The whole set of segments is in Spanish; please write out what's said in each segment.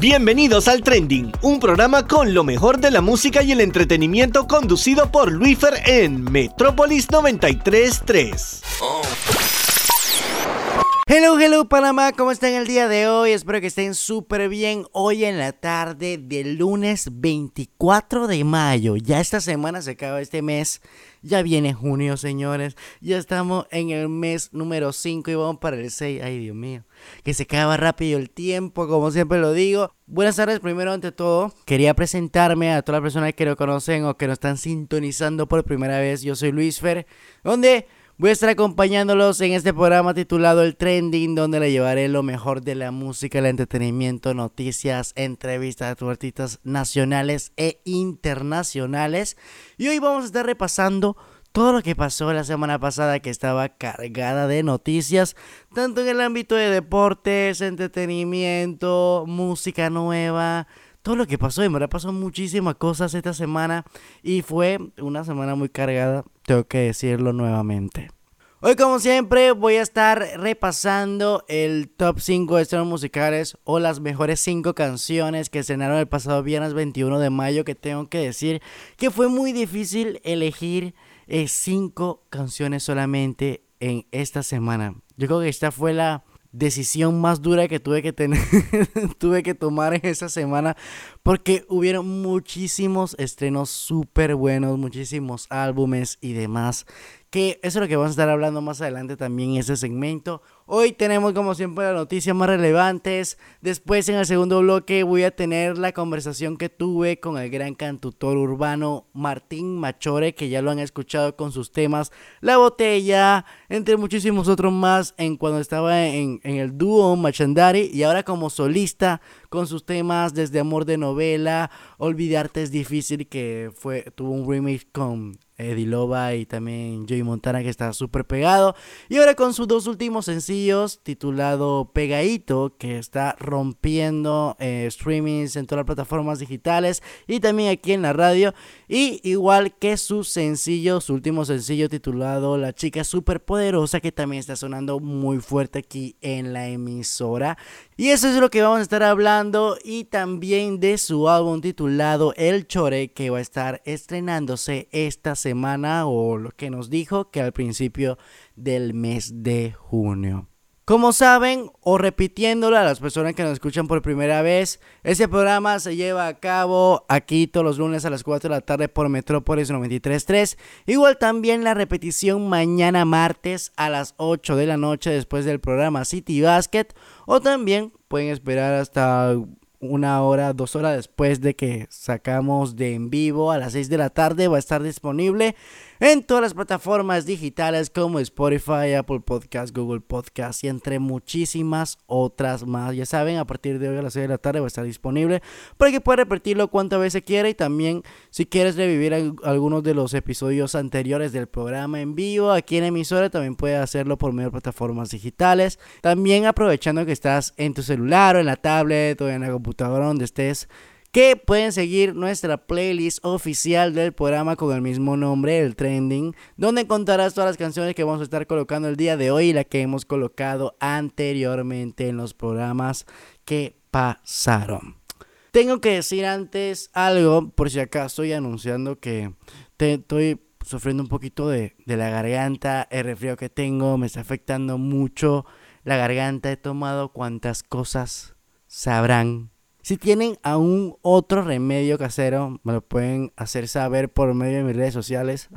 Bienvenidos al Trending, un programa con lo mejor de la música y el entretenimiento conducido por Luifer en Metrópolis 933. Hello, hello Panamá, ¿cómo están el día de hoy? Espero que estén súper bien hoy en la tarde del lunes 24 de mayo. Ya esta semana se acaba este mes, ya viene junio señores, ya estamos en el mes número 5 y vamos para el 6. Ay Dios mío, que se acaba rápido el tiempo, como siempre lo digo. Buenas tardes, primero ante todo, quería presentarme a todas las personas que lo conocen o que nos están sintonizando por primera vez. Yo soy Luis Fer, donde Voy a estar acompañándolos en este programa titulado El Trending, donde le llevaré lo mejor de la música, el entretenimiento, noticias, entrevistas a artistas nacionales e internacionales. Y hoy vamos a estar repasando todo lo que pasó la semana pasada que estaba cargada de noticias, tanto en el ámbito de deportes, entretenimiento, música nueva, todo lo que pasó. En verdad pasó muchísimas cosas esta semana y fue una semana muy cargada, tengo que decirlo nuevamente. Hoy como siempre voy a estar repasando el top 5 de estrenos musicales o las mejores 5 canciones que estrenaron el pasado viernes 21 de mayo que tengo que decir que fue muy difícil elegir 5 eh, canciones solamente en esta semana. Yo creo que esta fue la decisión más dura que tuve que tener, tuve que tomar en esa semana, porque hubieron muchísimos estrenos súper buenos, muchísimos álbumes y demás que eso es lo que vamos a estar hablando más adelante también en ese segmento. Hoy tenemos como siempre las noticias más relevantes. Después en el segundo bloque voy a tener la conversación que tuve con el gran cantautor urbano Martín Machore, que ya lo han escuchado con sus temas La Botella, entre muchísimos otros más en cuando estaba en, en el dúo Machandari y ahora como solista con sus temas desde Amor de Novela, Olvidarte es difícil que fue tuvo un remix con Eddie Loba y también Joey Montana que está súper pegado. Y ahora con sus dos últimos sencillos titulado Pegadito que está rompiendo eh, streamings en todas las plataformas digitales y también aquí en la radio. Y igual que su sencillo, su último sencillo titulado La chica súper poderosa que también está sonando muy fuerte aquí en la emisora. Y eso es lo que vamos a estar hablando y también de su álbum titulado El Chore que va a estar estrenándose esta semana o lo que nos dijo que al principio del mes de junio. Como saben, o repitiéndolo a las personas que nos escuchan por primera vez, este programa se lleva a cabo aquí todos los lunes a las 4 de la tarde por Metrópolis 93.3. Igual también la repetición mañana martes a las 8 de la noche después del programa City Basket. O también pueden esperar hasta una hora, dos horas después de que sacamos de en vivo a las 6 de la tarde va a estar disponible en todas las plataformas digitales como Spotify, Apple Podcast, Google Podcast y entre muchísimas otras más. Ya saben, a partir de hoy a las 6 de la tarde va a estar disponible para que pueda repetirlo cuantas veces quiera y también si quieres revivir algunos de los episodios anteriores del programa en vivo aquí en emisora también puedes hacerlo por medio de plataformas digitales. También aprovechando que estás en tu celular o en la tablet o en la computadora donde estés que pueden seguir nuestra playlist oficial del programa con el mismo nombre, el Trending, donde encontrarás todas las canciones que vamos a estar colocando el día de hoy y la que hemos colocado anteriormente en los programas que pasaron. Tengo que decir antes algo, por si acaso estoy anunciando que estoy sufriendo un poquito de, de la garganta, el resfriado que tengo me está afectando mucho la garganta, he tomado cuantas cosas sabrán si tienen aún otro remedio casero, me lo pueden hacer saber por medio de mis redes sociales.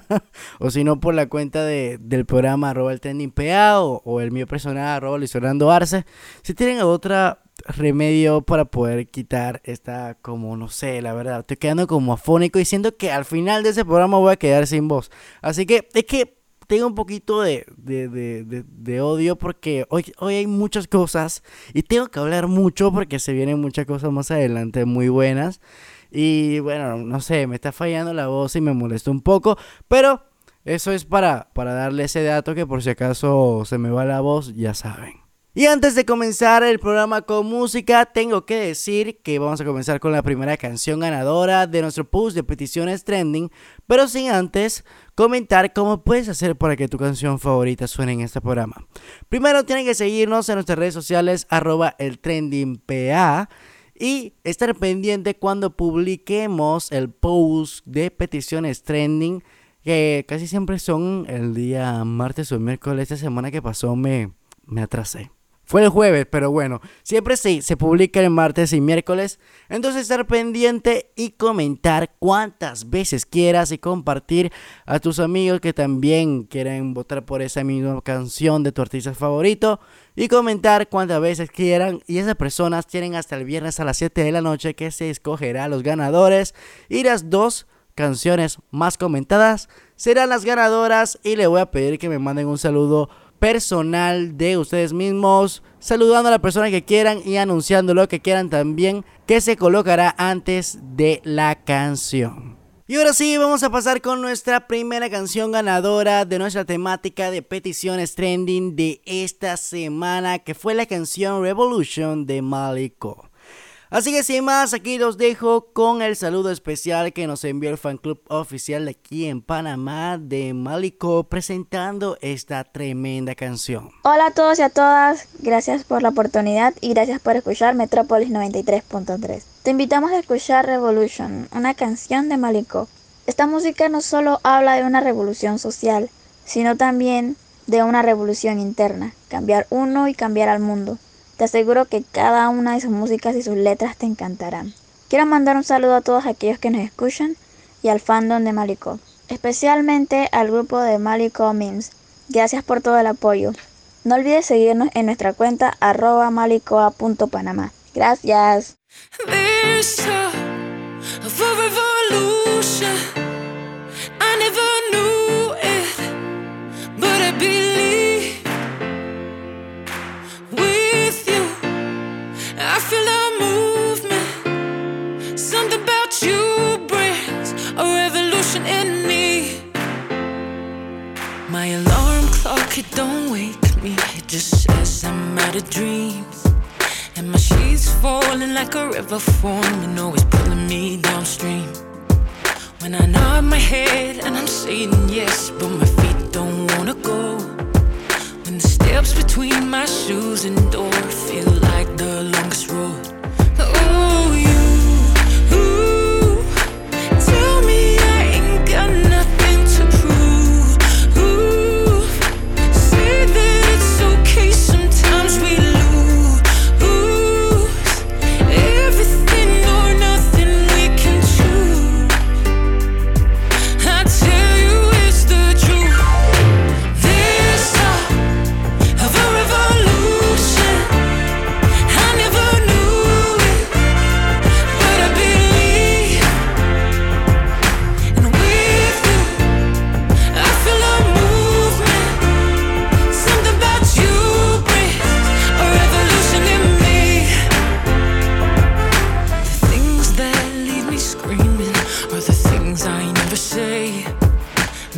o si no, por la cuenta de, del programa arroba el o, el mío personal arroba Arce. Si tienen otro remedio para poder quitar esta, como no sé, la verdad, estoy quedando como afónico y siento que al final de ese programa voy a quedar sin voz. Así que es que tengo un poquito de, de, odio porque hoy, hoy hay muchas cosas y tengo que hablar mucho porque se vienen muchas cosas más adelante muy buenas. Y bueno, no sé, me está fallando la voz y me molesta un poco, pero eso es para, para darle ese dato que por si acaso se me va la voz, ya saben. Y antes de comenzar el programa con música, tengo que decir que vamos a comenzar con la primera canción ganadora de nuestro post de peticiones trending, pero sin antes comentar cómo puedes hacer para que tu canción favorita suene en este programa. Primero tienen que seguirnos en nuestras redes sociales arroba el trendingpa y estar pendiente cuando publiquemos el post de peticiones trending que casi siempre son el día martes o miércoles. Esta semana que pasó me, me atrasé. Fue el jueves, pero bueno, siempre sí, se publica el martes y miércoles. Entonces estar pendiente y comentar cuantas veces quieras y compartir a tus amigos que también quieren votar por esa misma canción de tu artista favorito. Y comentar cuantas veces quieran. Y esas personas tienen hasta el viernes a las 7 de la noche que se escogerá a los ganadores. Y las dos canciones más comentadas serán las ganadoras. Y le voy a pedir que me manden un saludo personal de ustedes mismos, saludando a la persona que quieran y anunciando lo que quieran también, que se colocará antes de la canción. Y ahora sí, vamos a pasar con nuestra primera canción ganadora de nuestra temática de peticiones trending de esta semana, que fue la canción Revolution de Maliko. Así que sin más, aquí los dejo con el saludo especial que nos envió el fan club oficial de aquí en Panamá de Malico presentando esta tremenda canción. Hola a todos y a todas, gracias por la oportunidad y gracias por escuchar Metrópolis 93.3. Te invitamos a escuchar Revolution, una canción de Malico. Esta música no solo habla de una revolución social, sino también de una revolución interna, cambiar uno y cambiar al mundo. Te aseguro que cada una de sus músicas y sus letras te encantarán. Quiero mandar un saludo a todos aquellos que nos escuchan y al fandom de Maliko, especialmente al grupo de Maliko Memes. Gracias por todo el apoyo. No olvides seguirnos en nuestra cuenta arroba malicoa.panamá. Gracias. It don't wake me, it just says I'm out of dreams. And my sheets falling like a river form, you know it's pulling me downstream. When I nod my head and I'm saying yes, but my feet don't wanna go. When the steps between my shoes and door feel like the longest road.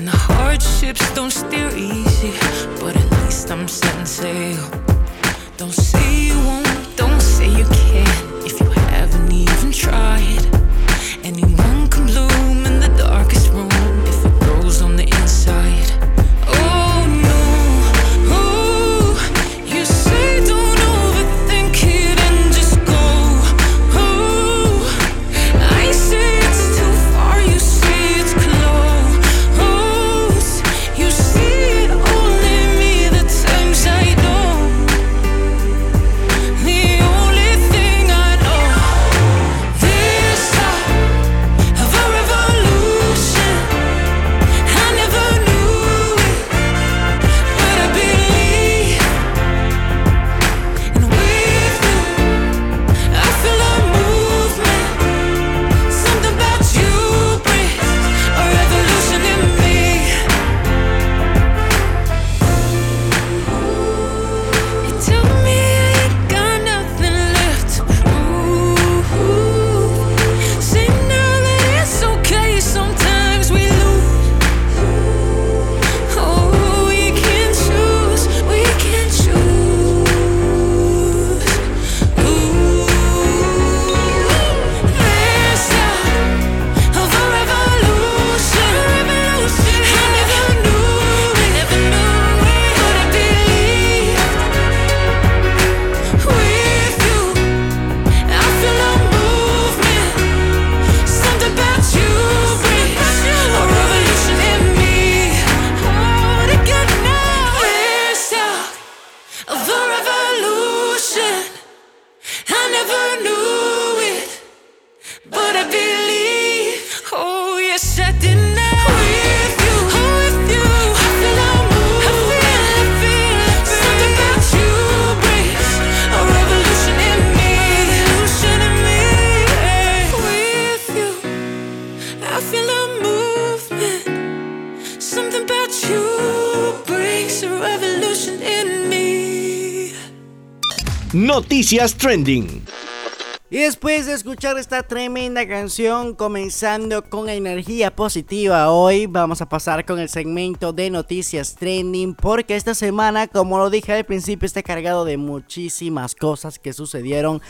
The hardships don't steer easy, but at least I'm setting sail. Don't say you won't, don't say you can't if you haven't even tried. Noticias Trending. Y después de escuchar esta tremenda canción, comenzando con energía positiva, hoy vamos a pasar con el segmento de noticias trending, porque esta semana, como lo dije al principio, está cargado de muchísimas cosas que sucedieron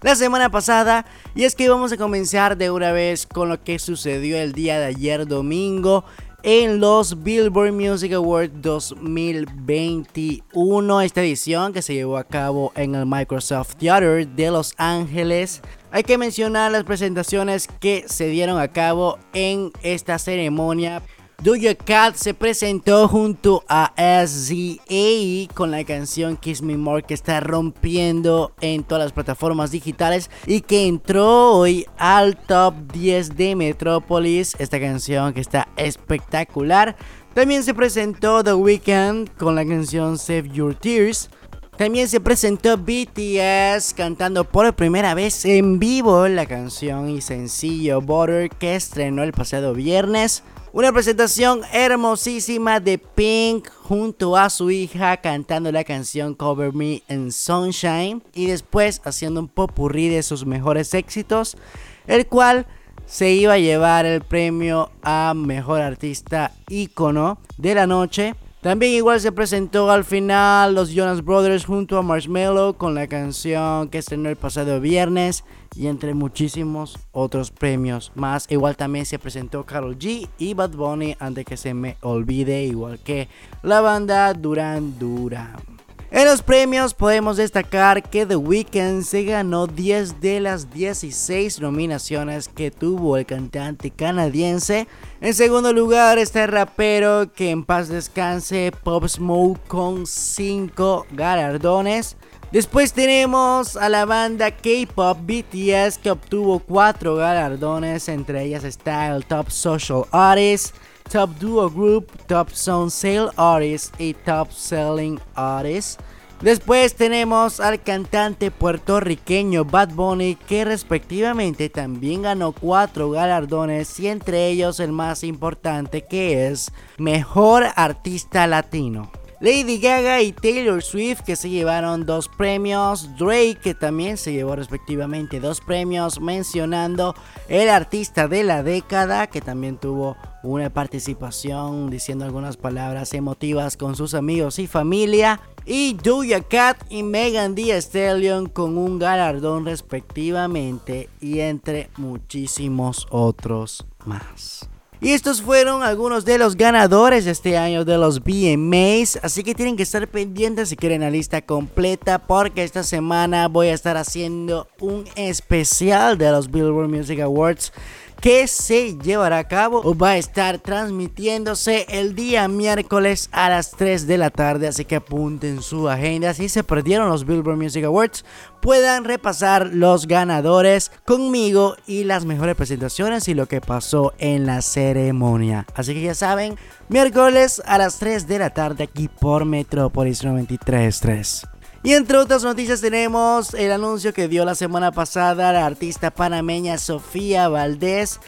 la semana pasada. Y es que vamos a comenzar de una vez con lo que sucedió el día de ayer domingo en los Billboard Music Awards 2021, esta edición que se llevó a cabo en el Microsoft Theater de Los Ángeles. Hay que mencionar las presentaciones que se dieron a cabo en esta ceremonia. Doja Cat se presentó junto a SZA con la canción Kiss Me More que está rompiendo en todas las plataformas digitales y que entró hoy al top 10 de Metropolis. Esta canción que está espectacular. También se presentó The Weeknd con la canción Save Your Tears. También se presentó BTS cantando por primera vez en vivo la canción y sencillo Butter que estrenó el pasado viernes. Una presentación hermosísima de Pink junto a su hija cantando la canción Cover Me in Sunshine y después haciendo un popurrí de sus mejores éxitos, el cual se iba a llevar el premio a mejor artista ícono de la noche también igual se presentó al final los Jonas Brothers junto a Marshmello con la canción que estrenó el pasado viernes y entre muchísimos otros premios más. Igual también se presentó Carol G y Bad Bunny antes que se me olvide, igual que la banda Duran Duran. En los premios podemos destacar que The Weeknd se ganó 10 de las 16 nominaciones que tuvo el cantante canadiense. En segundo lugar está el rapero que en paz descanse Pop Smoke con 5 galardones. Después tenemos a la banda K-Pop BTS que obtuvo 4 galardones, entre ellas está el Top Social Artist. Top Duo Group, Top Sound Sale Artist y Top Selling Artist. Después tenemos al cantante puertorriqueño Bad Bunny que respectivamente también ganó cuatro galardones y entre ellos el más importante que es Mejor Artista Latino. Lady Gaga y Taylor Swift que se llevaron dos premios, Drake que también se llevó respectivamente dos premios, mencionando el artista de la década que también tuvo una participación diciendo algunas palabras emotivas con sus amigos y familia. Y Doja Cat y Megan Thee Stallion con un galardón respectivamente y entre muchísimos otros más. Y estos fueron algunos de los ganadores de este año de los BMAs. Así que tienen que estar pendientes si quieren la lista completa. Porque esta semana voy a estar haciendo un especial de los Billboard Music Awards que se llevará a cabo o va a estar transmitiéndose el día miércoles a las 3 de la tarde. Así que apunten su agenda. Si se perdieron los Billboard Music Awards, puedan repasar los ganadores conmigo y las mejores presentaciones y lo que pasó en la ceremonia. Así que ya saben, miércoles a las 3 de la tarde aquí por Metropolis 93.3. Y entre otras noticias tenemos el anuncio que dio la semana pasada la artista panameña Sofía Valdés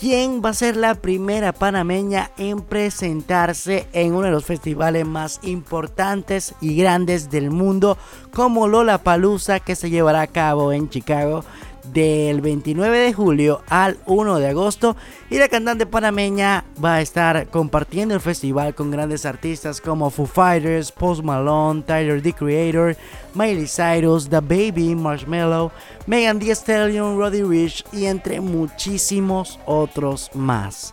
quien va a ser la primera panameña en presentarse en uno de los festivales más importantes y grandes del mundo, como Lola Palusa, que se llevará a cabo en Chicago del 29 de julio al 1 de agosto y la cantante panameña va a estar compartiendo el festival con grandes artistas como Foo Fighters, Post Malone, Tyler the Creator, Miley Cyrus, The Baby, Marshmello, Megan Thee Stallion, Roddy Rich y entre muchísimos otros más.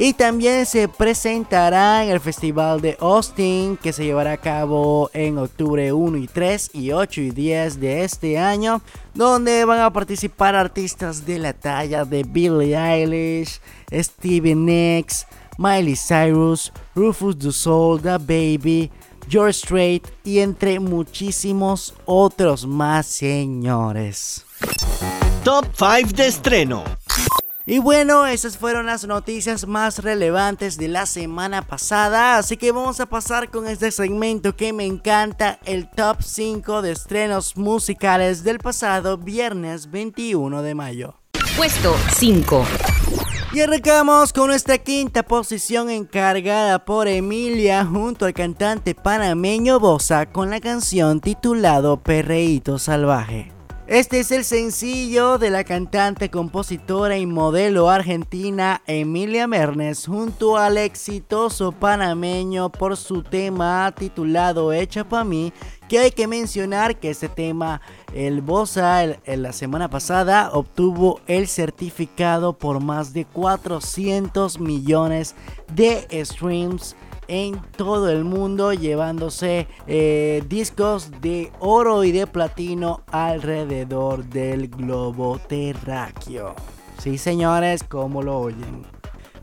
Y también se presentará en el Festival de Austin que se llevará a cabo en octubre 1 y 3 y 8 y 10 de este año, donde van a participar artistas de la talla de Billie Eilish, Stevie Nicks, Miley Cyrus, Rufus Du Soul, The Baby, George Strait y entre muchísimos otros más señores. Top 5 de estreno. Y bueno, esas fueron las noticias más relevantes de la semana pasada. Así que vamos a pasar con este segmento que me encanta, el top 5 de estrenos musicales del pasado viernes 21 de mayo. Puesto 5. Y arrancamos con nuestra quinta posición encargada por Emilia junto al cantante panameño Bosa con la canción titulado Perreíto Salvaje. Este es el sencillo de la cantante, compositora y modelo argentina Emilia Mernes junto al exitoso panameño por su tema titulado Hecha pa' mí, que hay que mencionar que este tema, el Bosa, en la semana pasada obtuvo el certificado por más de 400 millones de streams en todo el mundo, llevándose eh, discos de oro y de platino alrededor del globo terráqueo. Sí, señores, como lo oyen.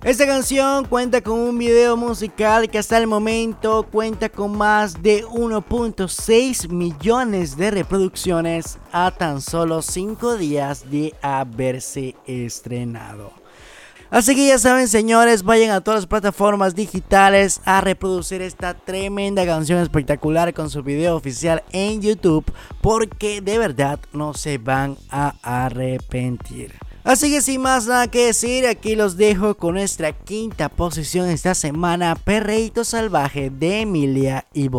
Esta canción cuenta con un video musical que hasta el momento cuenta con más de 1.6 millones de reproducciones a tan solo 5 días de haberse estrenado. Así que ya saben, señores, vayan a todas las plataformas digitales a reproducir esta tremenda canción espectacular con su video oficial en YouTube, porque de verdad no se van a arrepentir. Así que sin más nada que decir, aquí los dejo con nuestra quinta posición esta semana, Perreito Salvaje de Emilia y.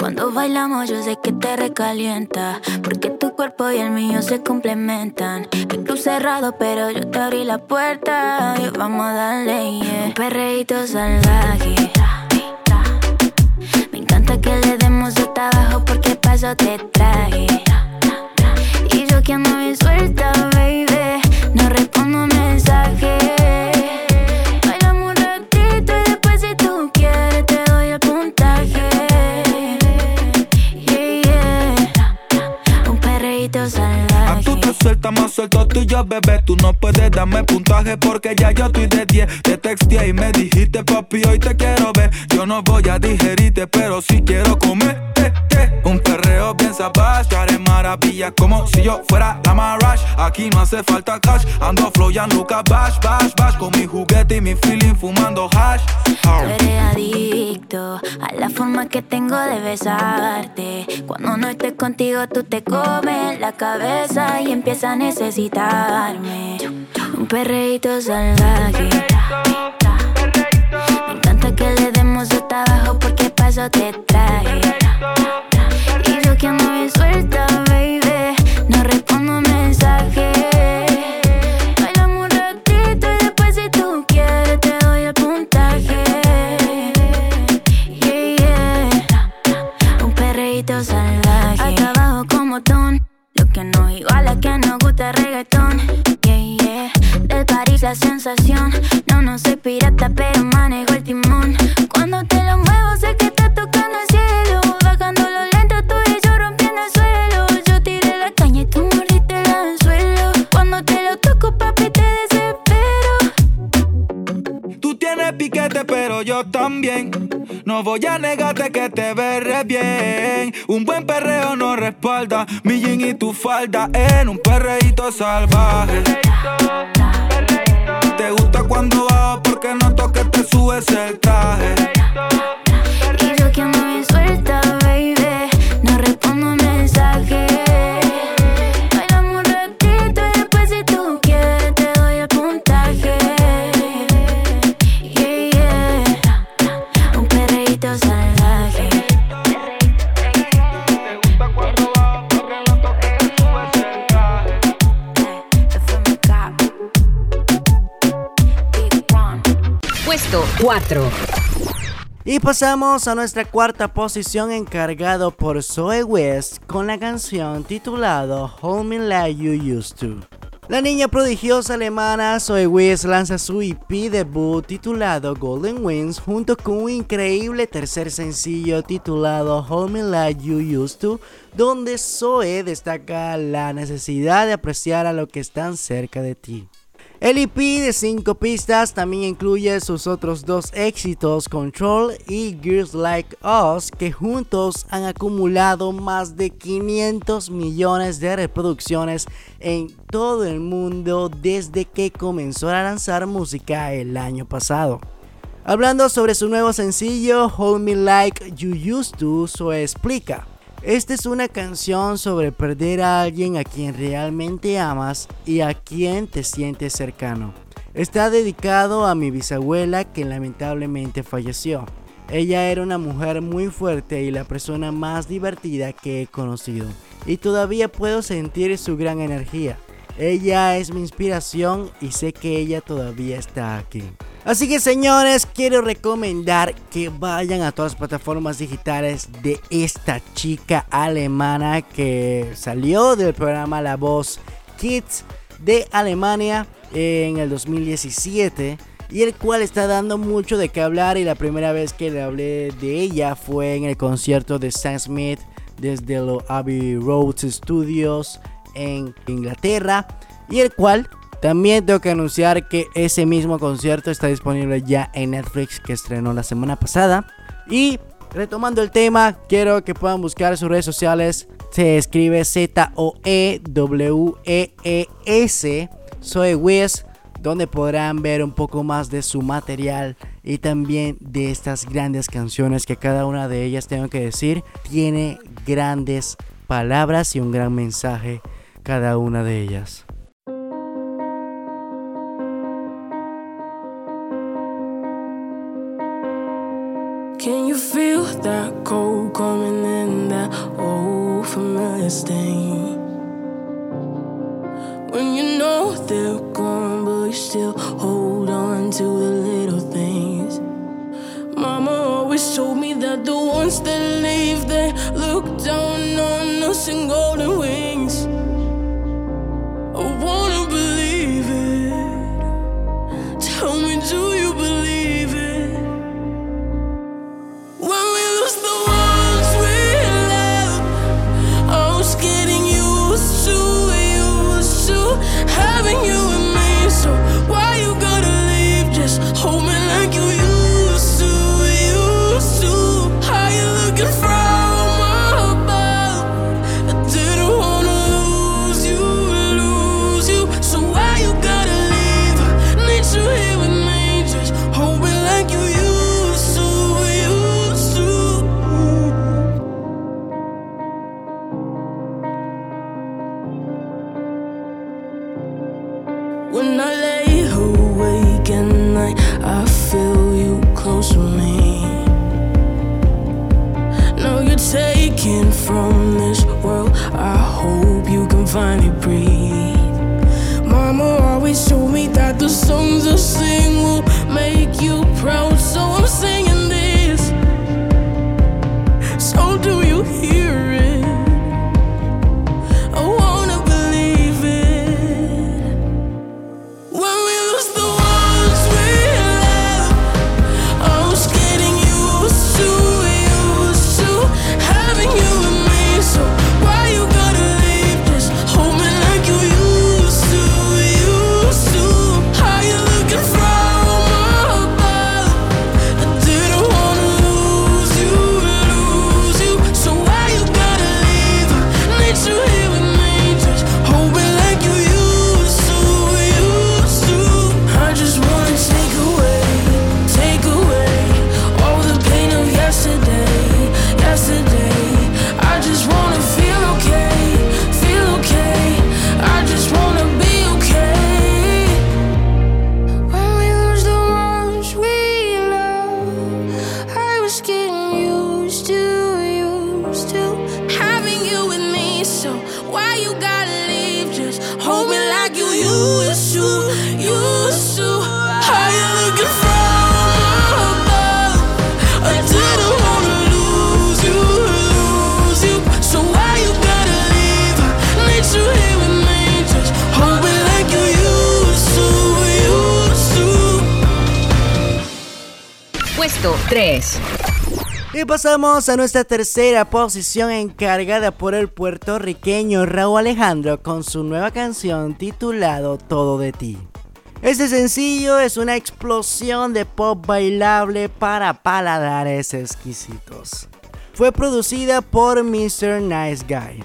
Cuando bailamos yo sé que te recalienta Porque tu cuerpo y el mío se complementan. El club cerrado pero yo te abrí la puerta Y vamos a darle yeah. Un perreíto salvaje. Me encanta que le demos hasta abajo porque paso te traje. Y yo que ando bien suelta gritos. Suelta, más suelto tú y yo, bebé. Tú no puedes darme puntaje porque ya yo estoy de 10. Te texté y me dijiste, papi, hoy te quiero ver. Yo no voy a digerirte, pero sí quiero comer. Eh, eh. Un perreo bien sabás, te haré maravilla como si yo fuera la Marash. Aquí no hace falta cash, ando flow ya nunca bash, bash. Con mi juguete y mi feeling fumando hash. Eres adicto a la forma que tengo de besarte. Cuando no estoy contigo, tú te comes la cabeza y empiezas a necesitarme. Un perreíto salvaje. Me encanta que le demos hasta abajo porque paso te traje. Y yo que ando bien suelta, baby. No respondo mensajes. Bailamos un ratito y después si tú quieres te doy el puntaje. Perreíto salvaje. Hasta abajo como ton que nos gusta reggaetón. Yeah, yeah. Del París la sensación. No, no soy pirata, pero manejo el timón. Cuando te lo muevo, sé que está tocando el cielo. Bajando lo lento, tú y yo rompiendo el suelo. Yo tiré la caña y tú mordiste el anzuelo. Cuando te lo toco, papi, te desespero. Tú tienes piquete, pero yo también. No voy a negarte que te veré bien. Un buen perreo no respalda mi jean y tu falda en un perreíto salvaje. Te gusta cuando bajo porque no que te subes el traje. Y yo que ando bien suelta, 4. Y pasamos a nuestra cuarta posición encargado por Zoe West con la canción titulado Hold Me Like You Used To. La niña prodigiosa alemana Zoe West lanza su EP debut titulado Golden Wings junto con un increíble tercer sencillo titulado Hold Me Like You Used To, donde Zoe destaca la necesidad de apreciar a lo que están cerca de ti. El EP de 5 pistas también incluye sus otros dos éxitos, Control y Girls Like Us, que juntos han acumulado más de 500 millones de reproducciones en todo el mundo desde que comenzó a lanzar música el año pasado. Hablando sobre su nuevo sencillo Hold Me Like You Used To, Zoe explica. Esta es una canción sobre perder a alguien a quien realmente amas y a quien te sientes cercano. Está dedicado a mi bisabuela que lamentablemente falleció. Ella era una mujer muy fuerte y la persona más divertida que he conocido. Y todavía puedo sentir su gran energía. Ella es mi inspiración y sé que ella todavía está aquí. Así que señores, quiero recomendar que vayan a todas las plataformas digitales de esta chica alemana que salió del programa La Voz Kids de Alemania en el 2017 y el cual está dando mucho de qué hablar. Y la primera vez que le hablé de ella fue en el concierto de Sam Smith desde los Abbey Road Studios en Inglaterra y el cual también tengo que anunciar que ese mismo concierto está disponible ya en Netflix que estrenó la semana pasada y retomando el tema quiero que puedan buscar sus redes sociales se escribe Z-O-E-W-E-E-S. Soy Wiz, donde podrán ver un poco más de su material y también de estas grandes canciones que cada una de ellas, tengo que decir, tiene grandes palabras y un gran mensaje cada una de ellas. When you know they're gone, but you still hold on to the little things. Mama always told me that the ones that leave, they look down on us in golden wings. Pasamos a nuestra tercera posición encargada por el puertorriqueño Raúl Alejandro con su nueva canción titulado Todo de ti. Este sencillo es una explosión de pop bailable para paladares exquisitos. Fue producida por Mr. Nice Guy.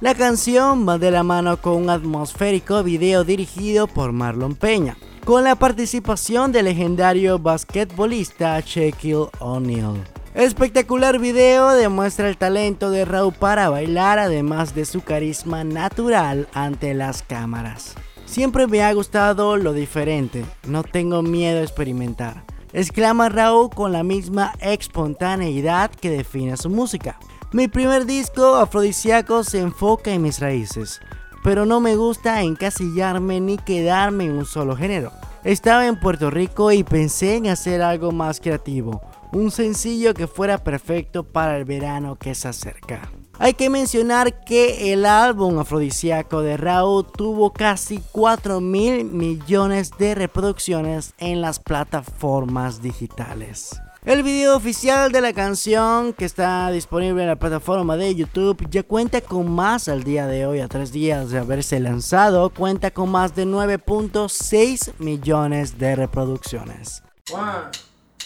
La canción va de la mano con un atmosférico video dirigido por Marlon Peña. con la participación del legendario basquetbolista Shaquille O'Neal. Espectacular video demuestra el talento de Raúl para bailar además de su carisma natural ante las cámaras. Siempre me ha gustado lo diferente, no tengo miedo a experimentar. Exclama Raúl con la misma espontaneidad que define su música. Mi primer disco afrodisíaco se enfoca en mis raíces, pero no me gusta encasillarme ni quedarme en un solo género. Estaba en Puerto Rico y pensé en hacer algo más creativo, un sencillo que fuera perfecto para el verano que se acerca. Hay que mencionar que el álbum afrodisíaco de Raúl tuvo casi 4 mil millones de reproducciones en las plataformas digitales. El video oficial de la canción que está disponible en la plataforma de YouTube ya cuenta con más al día de hoy, a tres días de haberse lanzado, cuenta con más de 9.6 millones de reproducciones.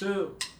El viento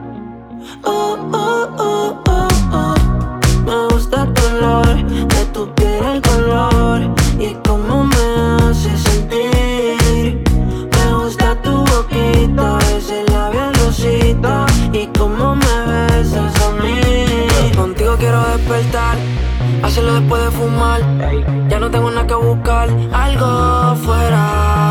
Uh, uh, uh, uh, uh. Me gusta tu olor, de tu piel el color y cómo me hace sentir. Me gusta tu boquita, ese labial rosita y cómo me besas a mí. Contigo quiero despertar, hacerlo después de fumar. Ya no tengo nada que buscar, algo fuera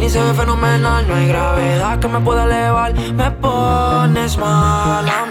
Bikini se ve fenomenal. No hay gravedad que me pueda elevar, me pones mal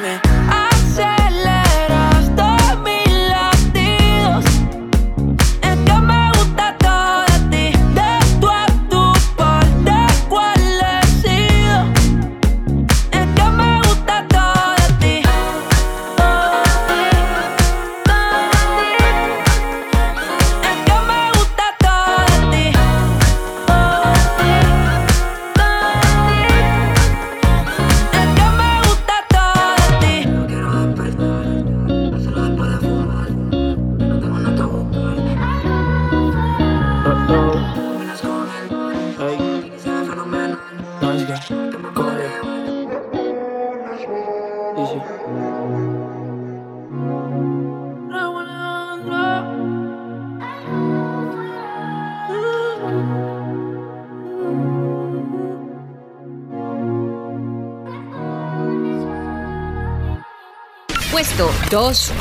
Puesto 2.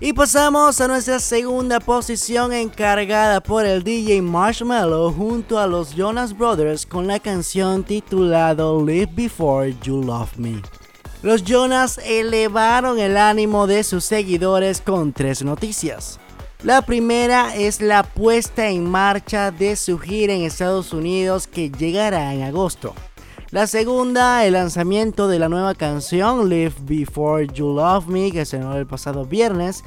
Y pasamos a nuestra segunda posición encargada por el DJ Marshmallow junto a los Jonas Brothers con la canción titulado Live Before You Love Me. Los Jonas elevaron el ánimo de sus seguidores con tres noticias. La primera es la puesta en marcha de su gira en Estados Unidos que llegará en agosto. La segunda, el lanzamiento de la nueva canción Live Before You Love Me que se estrenó el pasado viernes.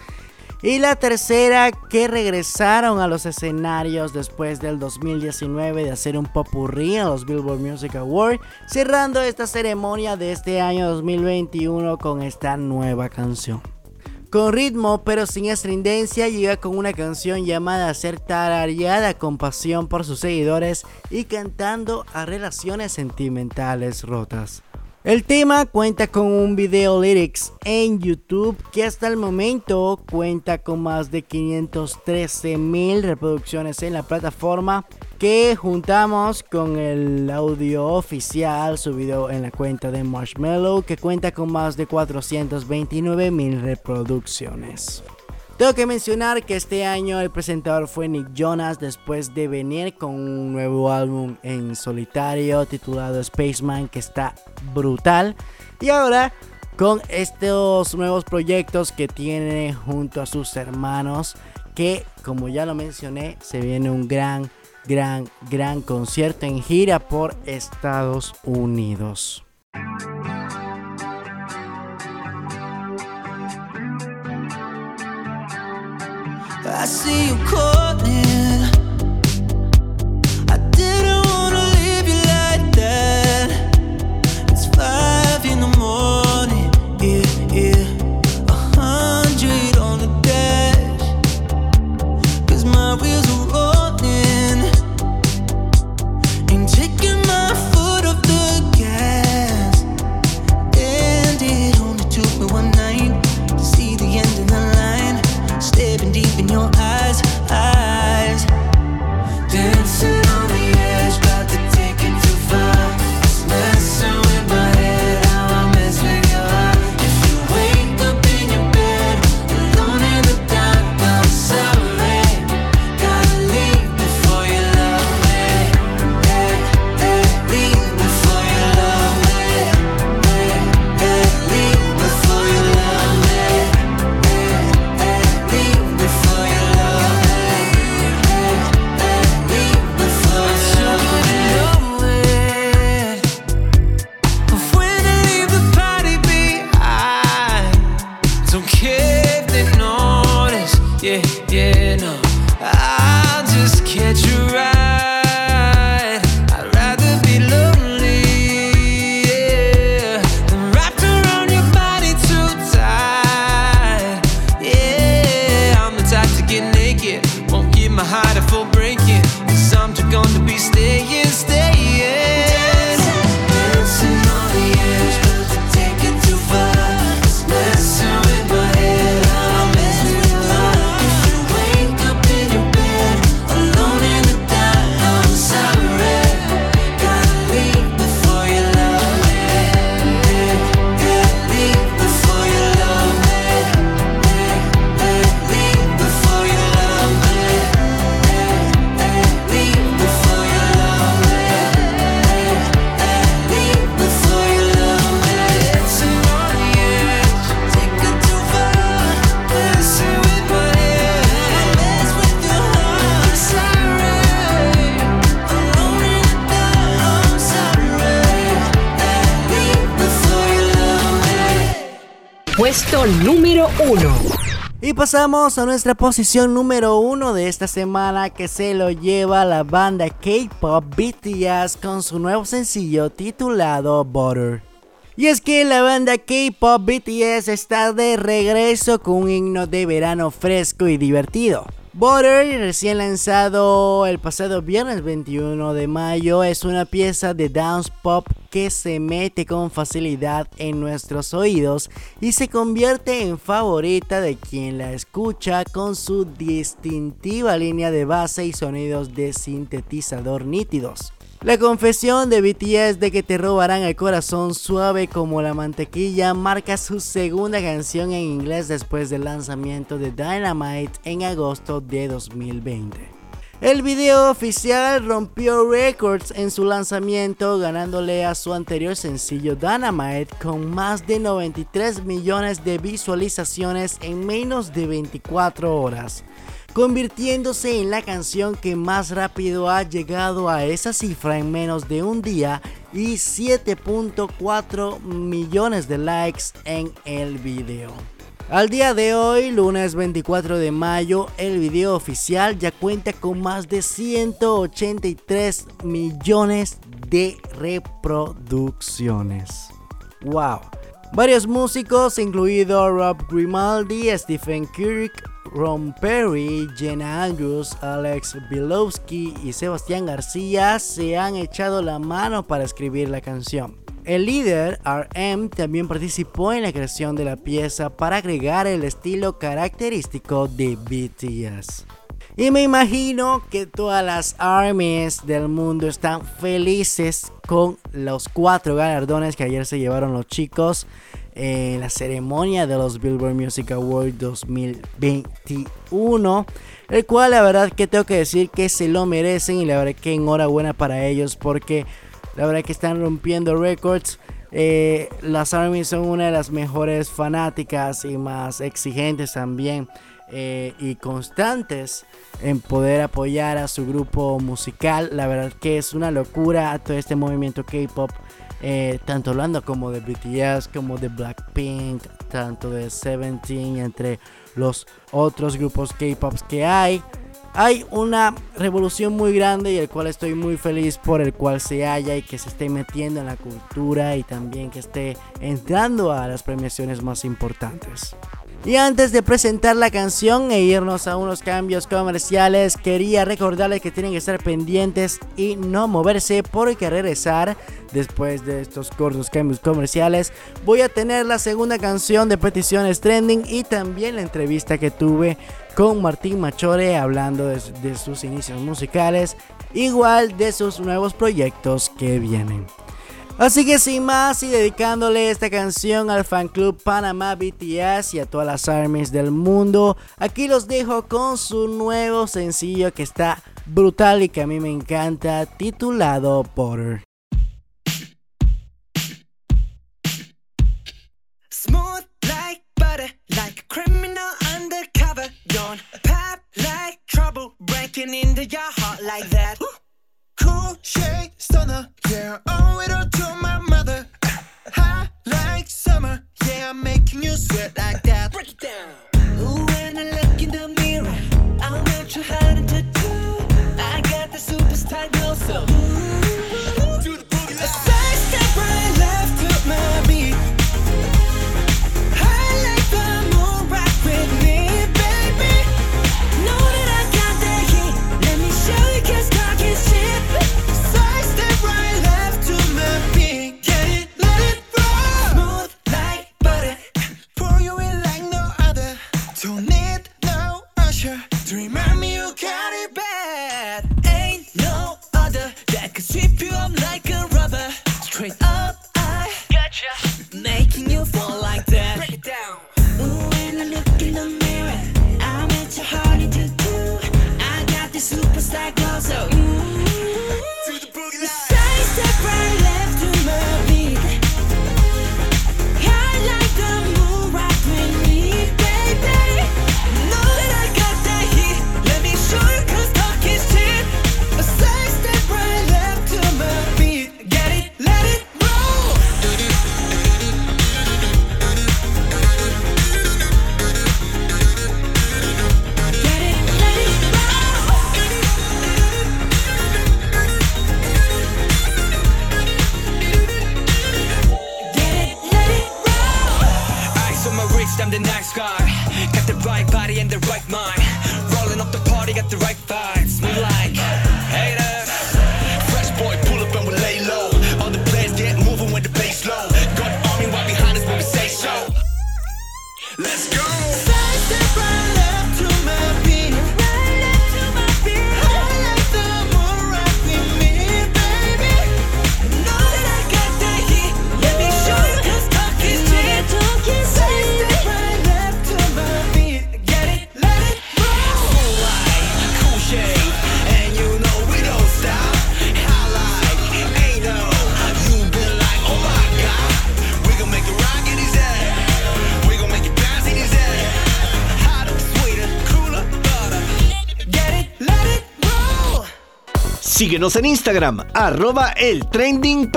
Y la tercera, que regresaron a los escenarios después del 2019 de hacer un popurrí en los Billboard Music Awards, cerrando esta ceremonia de este año 2021 con esta nueva canción. Con ritmo pero sin estrindencia llega con una canción llamada ser tarareada con pasión por sus seguidores y cantando a relaciones sentimentales rotas. El tema cuenta con un video lyrics en YouTube que hasta el momento cuenta con más de 513 mil reproducciones en la plataforma que juntamos con el audio oficial subido en la cuenta de Marshmallow que cuenta con más de 429 mil reproducciones. Tengo que mencionar que este año el presentador fue Nick Jonas después de venir con un nuevo álbum en solitario titulado Spaceman que está brutal. Y ahora con estos nuevos proyectos que tiene junto a sus hermanos que como ya lo mencioné se viene un gran, gran, gran concierto en gira por Estados Unidos. Número 1. Y pasamos a nuestra posición número uno de esta semana que se lo lleva la banda K-Pop BTS con su nuevo sencillo titulado Butter. Y es que la banda K-Pop BTS está de regreso con un himno de verano fresco y divertido. Butter, recién lanzado el pasado viernes 21 de mayo, es una pieza de dance pop que se mete con facilidad en nuestros oídos y se convierte en favorita de quien la escucha con su distintiva línea de base y sonidos de sintetizador nítidos. La confesión de BTS de que te robarán el corazón suave como la mantequilla marca su segunda canción en inglés después del lanzamiento de Dynamite en agosto de 2020. El video oficial rompió récords en su lanzamiento ganándole a su anterior sencillo Dynamite con más de 93 millones de visualizaciones en menos de 24 horas convirtiéndose en la canción que más rápido ha llegado a esa cifra en menos de un día y 7.4 millones de likes en el video. Al día de hoy, lunes 24 de mayo, el video oficial ya cuenta con más de 183 millones de reproducciones. ¡Wow! Varios músicos, incluido Rob Grimaldi, Stephen Kirk, Ron Perry, Jenna Andrews, Alex Bilowski y Sebastián García, se han echado la mano para escribir la canción. El líder, RM, también participó en la creación de la pieza para agregar el estilo característico de BTS. Y me imagino que todas las armies del mundo están felices con los cuatro galardones que ayer se llevaron los chicos en la ceremonia de los Billboard Music Awards 2021. El cual la verdad que tengo que decir que se lo merecen y la verdad que enhorabuena para ellos porque la verdad que están rompiendo récords. Eh, las Army son una de las mejores fanáticas y más exigentes también eh, y constantes en poder apoyar a su grupo musical. La verdad que es una locura todo este movimiento K-pop. Eh, tanto hablando como de BTS, como de Blackpink, tanto de Seventeen, entre los otros grupos K-pop que hay hay una revolución muy grande y el cual estoy muy feliz por el cual se haya y que se esté metiendo en la cultura y también que esté entrando a las premiaciones más importantes. Y antes de presentar la canción e irnos a unos cambios comerciales, quería recordarles que tienen que estar pendientes y no moverse porque regresar después de estos cortos cambios comerciales voy a tener la segunda canción de peticiones trending y también la entrevista que tuve con Martín Machore hablando de, de sus inicios musicales, igual de sus nuevos proyectos que vienen. Así que sin más y dedicándole esta canción al fan club Panamá BTS y a todas las armies del mundo, aquí los dejo con su nuevo sencillo que está brutal y que a mí me encanta, titulado stunner, yeah, owe it all Síguenos en Instagram, arroba el trending.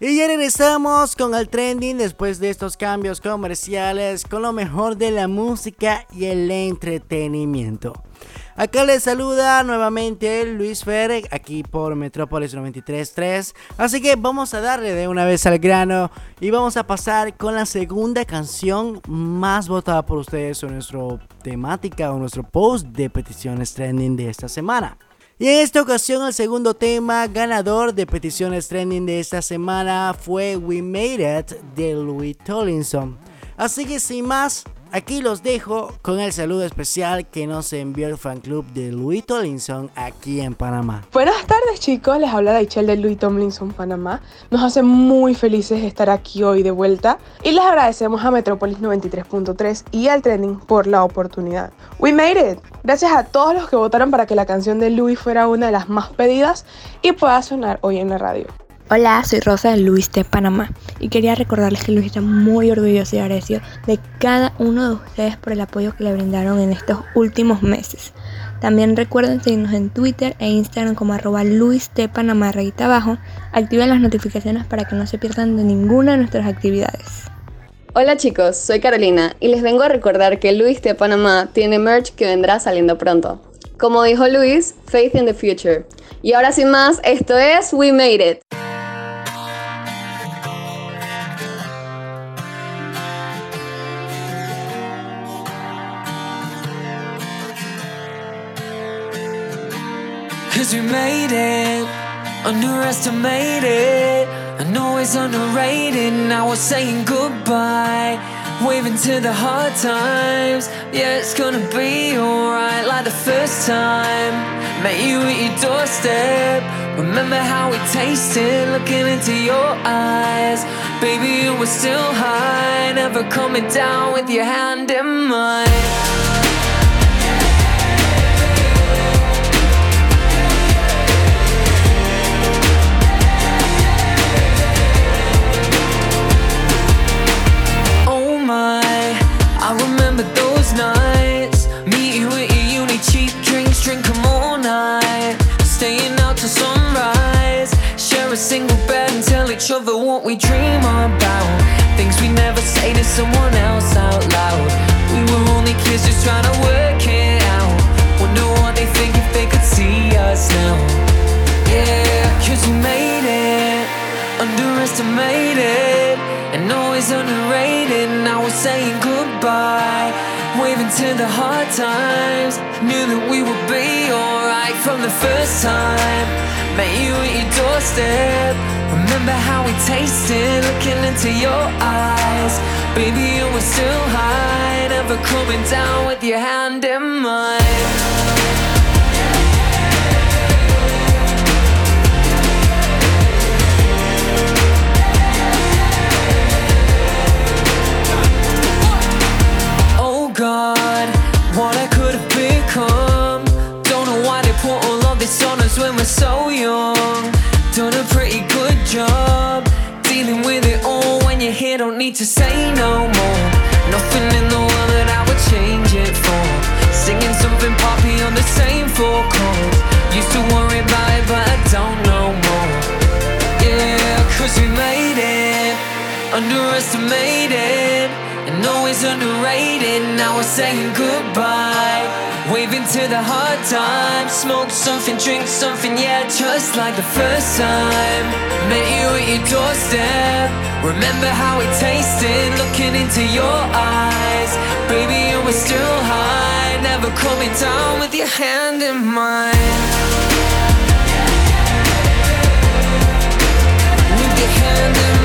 Y ya regresamos con el trending después de estos cambios comerciales con lo mejor de la música y el entretenimiento. Acá les saluda nuevamente Luis Fer, aquí por Metrópolis 93.3. Así que vamos a darle de una vez al grano y vamos a pasar con la segunda canción más votada por ustedes en nuestra temática o nuestro post de peticiones trending de esta semana. Y en esta ocasión el segundo tema ganador de peticiones trending de esta semana fue We Made It de Louis Tomlinson. Así que sin más, aquí los dejo con el saludo especial que nos envió el fan club de Louis Tomlinson aquí en Panamá. Buenas tardes chicos, les habla Daichel de Louis Tomlinson Panamá. Nos hace muy felices estar aquí hoy de vuelta y les agradecemos a Metrópolis 93.3 y al Trending por la oportunidad. We made it. Gracias a todos los que votaron para que la canción de Louis fuera una de las más pedidas y pueda sonar hoy en la radio. Hola, soy Rosa de Luis de Panamá y quería recordarles que Luis está muy orgulloso y agradecido de cada uno de ustedes por el apoyo que le brindaron en estos últimos meses. También recuerden seguirnos en Twitter e Instagram como arroba Luis de Panamá abajo. Activen las notificaciones para que no se pierdan de ninguna de nuestras actividades. Hola chicos, soy Carolina y les vengo a recordar que Luis de Panamá tiene merch que vendrá saliendo pronto. Como dijo Luis, Faith in the Future. Y ahora sin más, esto es We Made It. Cause we made it, underestimated. I know it's underrated. Now we're saying goodbye, waving to the hard times. Yeah, it's gonna be alright, like the first time. Met you at your doorstep. Remember how we tasted, looking into your eyes. Baby, you were still high, never coming down with your hand in mine. Each other what we dream about. Things we never say to someone else out loud. We were only kids just trying to work it out. Wonder what they think if they could see us now. Yeah, cause we made it, underestimated, and always underrated. Now we're saying goodbye, waving to the hard times. Knew that we would be alright from the first time. Met you at your doorstep. Remember how we tasted, looking into your eyes. Baby, you were still high, never coming down with your hand in mine. So young. Done a pretty good job dealing with it all when you're here. Don't need to say no more. Nothing in the world that I would change it for. Singing something poppy on the same four chords. Used to worry about it, but I don't know more. Yeah, cause we made it, underestimated, and always underrated. Now we're saying goodbye, waving to the hard times. Smoke something, drink something, yeah, just like the first time. Met you at your doorstep. Remember how it tasted, looking into your eyes. Baby, you were still high, never coming down with your hand in mine. With your hand in mine.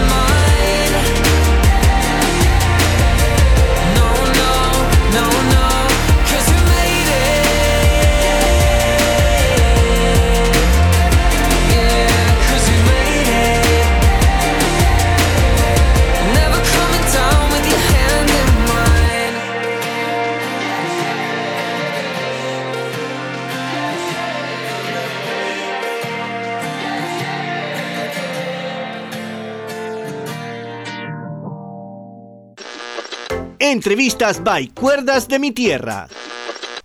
Entrevistas by Cuerdas de mi Tierra.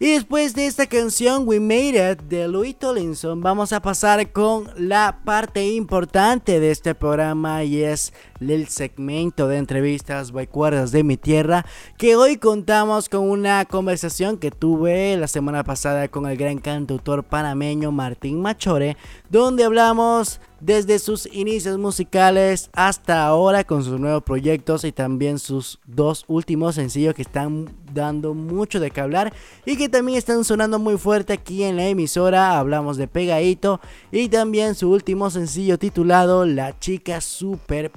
Y después de esta canción We Made It de Louis Tomlinson, vamos a pasar con la parte importante de este programa y es el segmento de entrevistas Recuerdos de mi tierra, que hoy contamos con una conversación que tuve la semana pasada con el gran cantautor panameño Martín Machore, donde hablamos desde sus inicios musicales hasta ahora con sus nuevos proyectos y también sus dos últimos sencillos que están dando mucho de qué hablar y que también están sonando muy fuerte aquí en la emisora. Hablamos de Pegadito y también su último sencillo titulado La chica super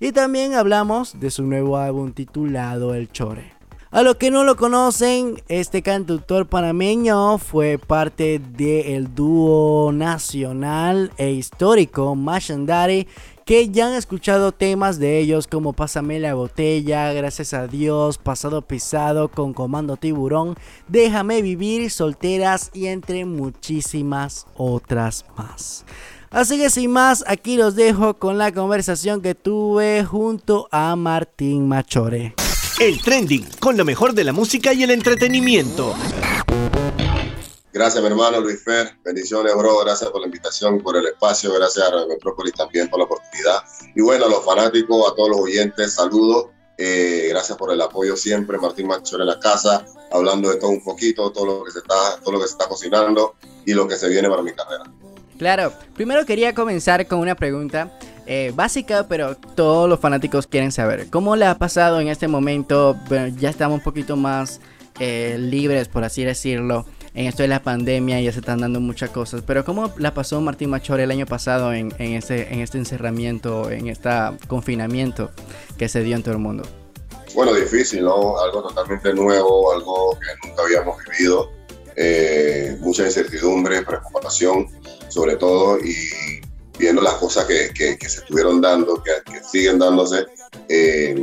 y también hablamos de su nuevo álbum titulado El Chore. A los que no lo conocen, este cantautor panameño fue parte del dúo nacional e histórico Mashandari, que ya han escuchado temas de ellos como Pásame la botella, Gracias a Dios, Pasado Pisado con Comando Tiburón, Déjame vivir, Solteras y entre muchísimas otras más. Así que sin más, aquí los dejo con la conversación que tuve junto a Martín Machore. El trending con lo mejor de la música y el entretenimiento. Gracias, mi hermano Luis Fer. Bendiciones, bro. Gracias por la invitación, por el espacio. Gracias a Radio Metrópolis también por la oportunidad. Y bueno, a los fanáticos, a todos los oyentes, saludos. Eh, gracias por el apoyo siempre. Martín Machor en la casa, hablando de todo un poquito, todo lo que se está, todo lo que se está cocinando y lo que se viene para mi carrera. Claro, primero quería comenzar con una pregunta eh, básica, pero todos los fanáticos quieren saber. ¿Cómo le ha pasado en este momento? Ya estamos un poquito más eh, libres, por así decirlo. En esto de la pandemia ya se están dando muchas cosas. Pero ¿cómo la pasó Martín Machor el año pasado en, en, este, en este encerramiento, en este confinamiento que se dio en todo el mundo? Bueno, difícil, ¿no? Algo totalmente nuevo, algo que nunca habíamos vivido. Eh, mucha incertidumbre, preocupación, sobre todo, y viendo las cosas que, que, que se estuvieron dando, que, que siguen dándose, eh,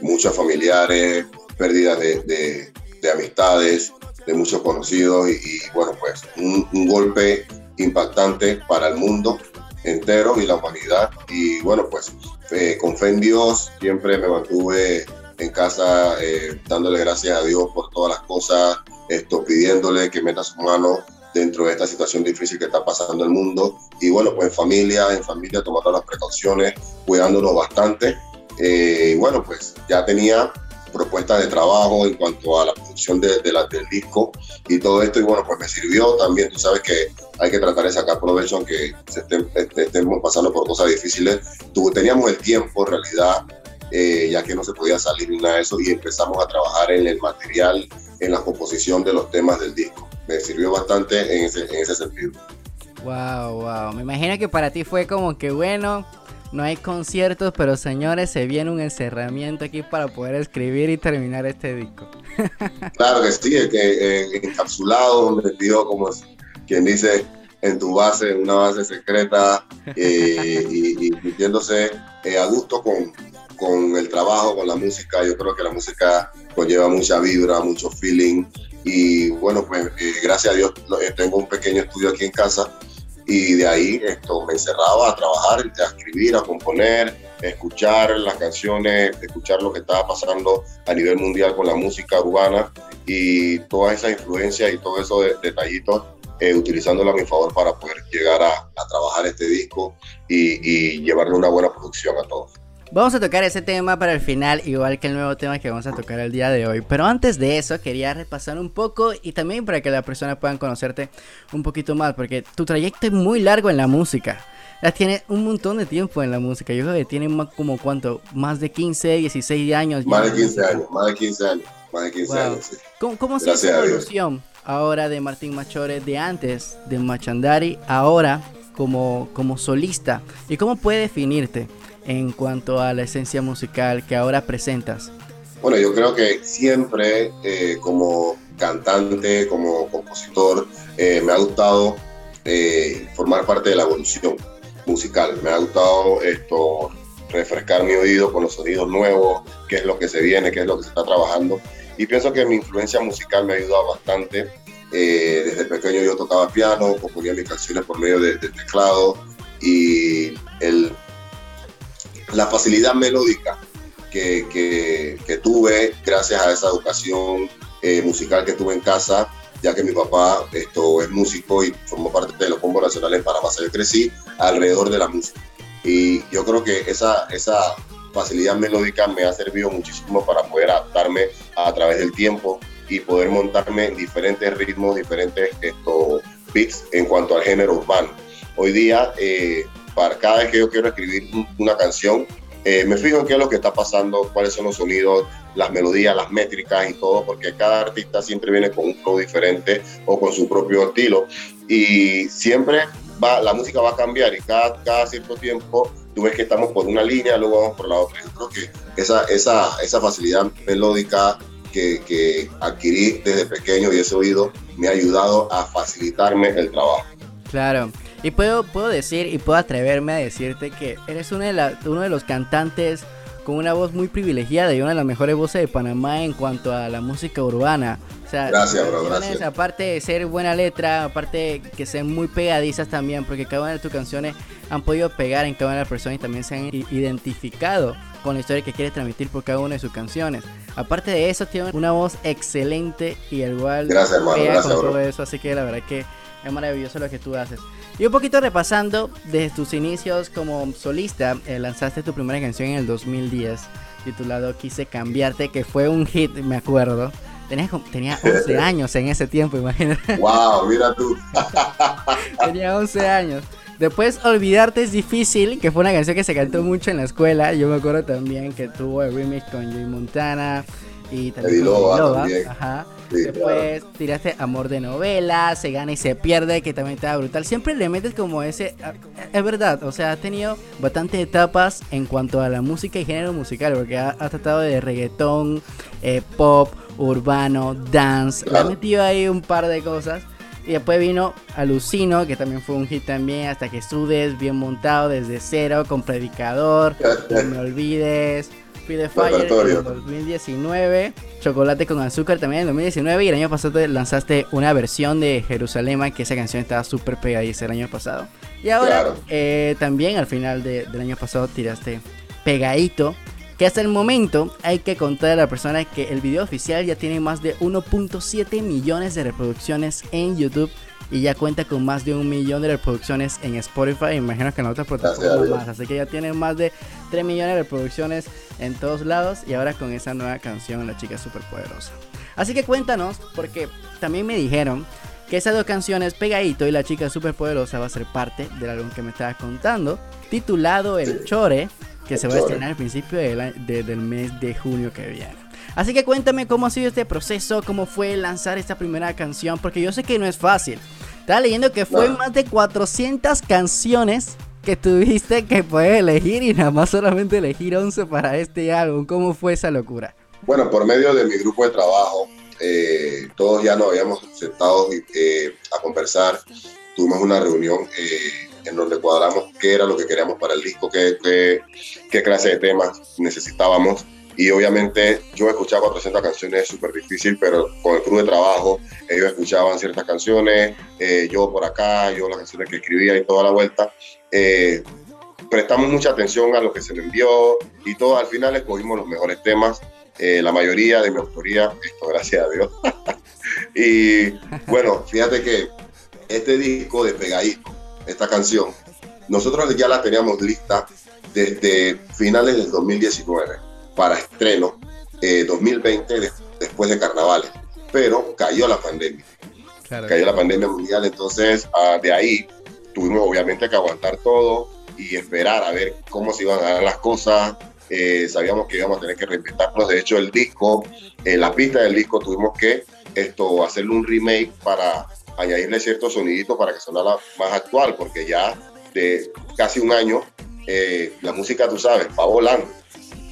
muchos familiares, pérdidas de, de, de, amistades, de muchos conocidos, y, y bueno, pues un, un, golpe impactante para el mundo entero y la humanidad. Y bueno, pues eh, con fe en Dios siempre me mantuve en casa eh, dándole gracias a Dios por todas las cosas, esto, pidiéndole que meta su mano dentro de esta situación difícil que está pasando el mundo. Y bueno, pues en familia, en familia tomando las precauciones, cuidándonos bastante. Eh, bueno, pues ya tenía propuestas de trabajo en cuanto a la producción de, de la, del disco y todo esto. Y bueno, pues me sirvió también. Tú sabes que hay que tratar de sacar provecho aunque estén, estemos pasando por cosas difíciles. Tú, teníamos el tiempo en realidad eh, ya que no se podía salir ni nada de eso, y empezamos a trabajar en el material, en la composición de los temas del disco. Me sirvió bastante en ese, en ese sentido. Wow, wow. Me imagino que para ti fue como que bueno, no hay conciertos, pero señores, se viene un encerramiento aquí para poder escribir y terminar este disco. claro que sí, es que eh, encapsulado, metido como quien dice en tu base, una base secreta eh, y, y sintiéndose eh, a gusto con, con el trabajo, con la música. Yo creo que la música conlleva mucha vibra, mucho feeling. Y bueno, pues eh, gracias a Dios eh, tengo un pequeño estudio aquí en casa y de ahí esto me encerraba a trabajar, a escribir, a componer, escuchar las canciones, escuchar lo que estaba pasando a nivel mundial con la música urbana y toda esa influencia y todos esos de, detallitos eh, utilizándola a mi favor para poder llegar a, a trabajar este disco y, y llevarle una buena producción a todos. Vamos a tocar ese tema para el final, igual que el nuevo tema que vamos a tocar el día de hoy. Pero antes de eso, quería repasar un poco y también para que las personas puedan conocerte un poquito más, porque tu trayecto es muy largo en la música. Ya tienes un montón de tiempo en la música. Yo creo que tiene más, como cuánto, más de 15, 16 años. Más de 15 años, más de 15 años, más de 15 wow. años. Sí. ¿Cómo, cómo ha sido esa evolución ahora de Martín Machore, de antes de Machandari, ahora como, como solista? ¿Y cómo puede definirte? En cuanto a la esencia musical que ahora presentas? Bueno, yo creo que siempre eh, como cantante, como compositor, eh, me ha gustado eh, formar parte de la evolución musical. Me ha gustado esto, refrescar mi oído con los sonidos nuevos, qué es lo que se viene, qué es lo que se está trabajando. Y pienso que mi influencia musical me ha ayudado bastante. desde pequeño yo tocaba piano, componía mis canciones por medio del de teclado y el la facilidad melódica que, que, tuve gracias a esa educación eh, musical que tuve en casa, ya que mi papá esto, es músico y formó parte de los combos nacionales en Panamá. Yo crecí alrededor de la música. Y yo creo que esa, esa facilidad melódica me ha servido muchísimo para poder adaptarme a, través del tiempo y poder montarme en diferentes ritmos, diferentes esto, beats en cuanto al género urbano. Hoy día, eh, para cada vez que yo quiero escribir un- una canción, eh, me fijo en qué es lo que está pasando, cuáles son los sonidos, las melodías, las métricas y todo, porque cada artista siempre viene con un flow diferente o con su propio estilo. Y siempre va, la música va a cambiar y cada, cada cierto tiempo tú ves que estamos por una línea, luego vamos por la otra. Yo creo que esa, esa, esa facilidad melódica que, que adquirí desde pequeño y ese oído me ha ayudado a facilitarme el trabajo. Claro. Y puedo, puedo decir y puedo atreverme a decirte que eres uno de, la- uno de los cantantes con una voz muy privilegiada y una de las mejores voces de Panamá en cuanto a la música urbana. O sea, Gracias, bro, gracias. Aparte de ser buena letra, aparte que sean muy pegadizas también, porque cada una de tus canciones han podido pegar en cada una de las personas y también se han identificado con la historia que quieres transmitir por cada una de sus canciones. Aparte de eso, tiene una voz excelente y al igual Gracias, hermano, gracias, con bro. todo eso, así que la verdad que es maravilloso lo que tú haces. Y un poquito repasando, desde tus inicios como solista, eh, lanzaste tu primera canción en el 2010, titulado Quise Cambiarte, que fue un hit, me acuerdo. Tenías, como- tenía 11 años en ese tiempo, imagínate. ¡Wow! Mira tú. Tenía 11 años. Después, Olvidarte es difícil, que fue una canción que se cantó mucho en la escuela. Yo me acuerdo también que tuvo el remix con Joey Montana y también con Loba Eddie Loba. también. Ajá. Sí, Después tiraste Amor de novela, Se gana y se pierde, que también estaba brutal. Siempre le metes como ese... Es verdad, o sea, has tenido bastantes etapas en cuanto a la música y género musical, porque ha- has tratado de reggaetón, eh, pop, urbano, dance. Le has metido ahí un par de cosas. Y después vino Alucino, que también fue un hit también, hasta que estudes bien montado desde cero, con Predicador, No me olvides, Fire en Repertorio. el 2019, Chocolate con Azúcar también en el 2019 y el año pasado te lanzaste una versión de Jerusalén, que esa canción estaba súper pegadiza el año pasado. Y ahora Claro. eh, también al final de- del año pasado tiraste Pegadito, que hasta el momento hay que contar a la persona que el video oficial ya tiene más de 1.7 millones de reproducciones en YouTube y ya cuenta con más de un millón de reproducciones en Spotify. Imagino que en otras plataformas más. Así que ya tienen más de 3 millones de reproducciones en todos lados y ahora con esa nueva canción, La chica superpoderosa. Así que cuéntanos, porque también me dijeron que esas dos canciones, Pegadito y La chica superpoderosa, va a ser parte del álbum que me estabas contando, titulado El Chore, que El se va a estrenar al principio de- del mes de junio que viene. Así que cuéntame cómo ha sido este proceso, cómo fue lanzar esta primera canción, porque yo sé que no es fácil. Estaba leyendo que fue No. más de 400 canciones que tuviste que poder elegir y nada más solamente elegir 11 para este álbum. ¿Cómo fue esa locura? Bueno, por medio de mi grupo de trabajo, eh, todos ya nos habíamos sentado eh, a conversar. Tuvimos una reunión eh, en donde cuadramos qué era lo que queríamos para el disco, qué, qué, qué clase de temas necesitábamos. Y obviamente yo escuchaba 400 canciones, es súper difícil, pero con el crew de trabajo, ellos escuchaban ciertas canciones, eh, yo por acá, yo las canciones que escribía y toda la vuelta. Eh, prestamos mucha atención a lo que se le envió y todo. Al final escogimos los mejores temas, eh, la mayoría de mi autoría, esto gracias a Dios. y bueno, fíjate que este disco de Pegadito, esta canción, nosotros ya la teníamos lista desde finales del 2019 para estreno eh, 2020 de- después de carnavales, pero cayó la pandemia cayó la pandemia mundial, entonces ah, de ahí tuvimos obviamente que aguantar todo y esperar a ver cómo se iban a dar las cosas. Eh, sabíamos que íbamos a tener que reinventarnos. De hecho, el disco, en la pista del disco, tuvimos que esto, hacerle un remake para añadirle ciertos soniditos para que sonara más actual, porque ya de casi un año eh, la música, tú sabes, va volando.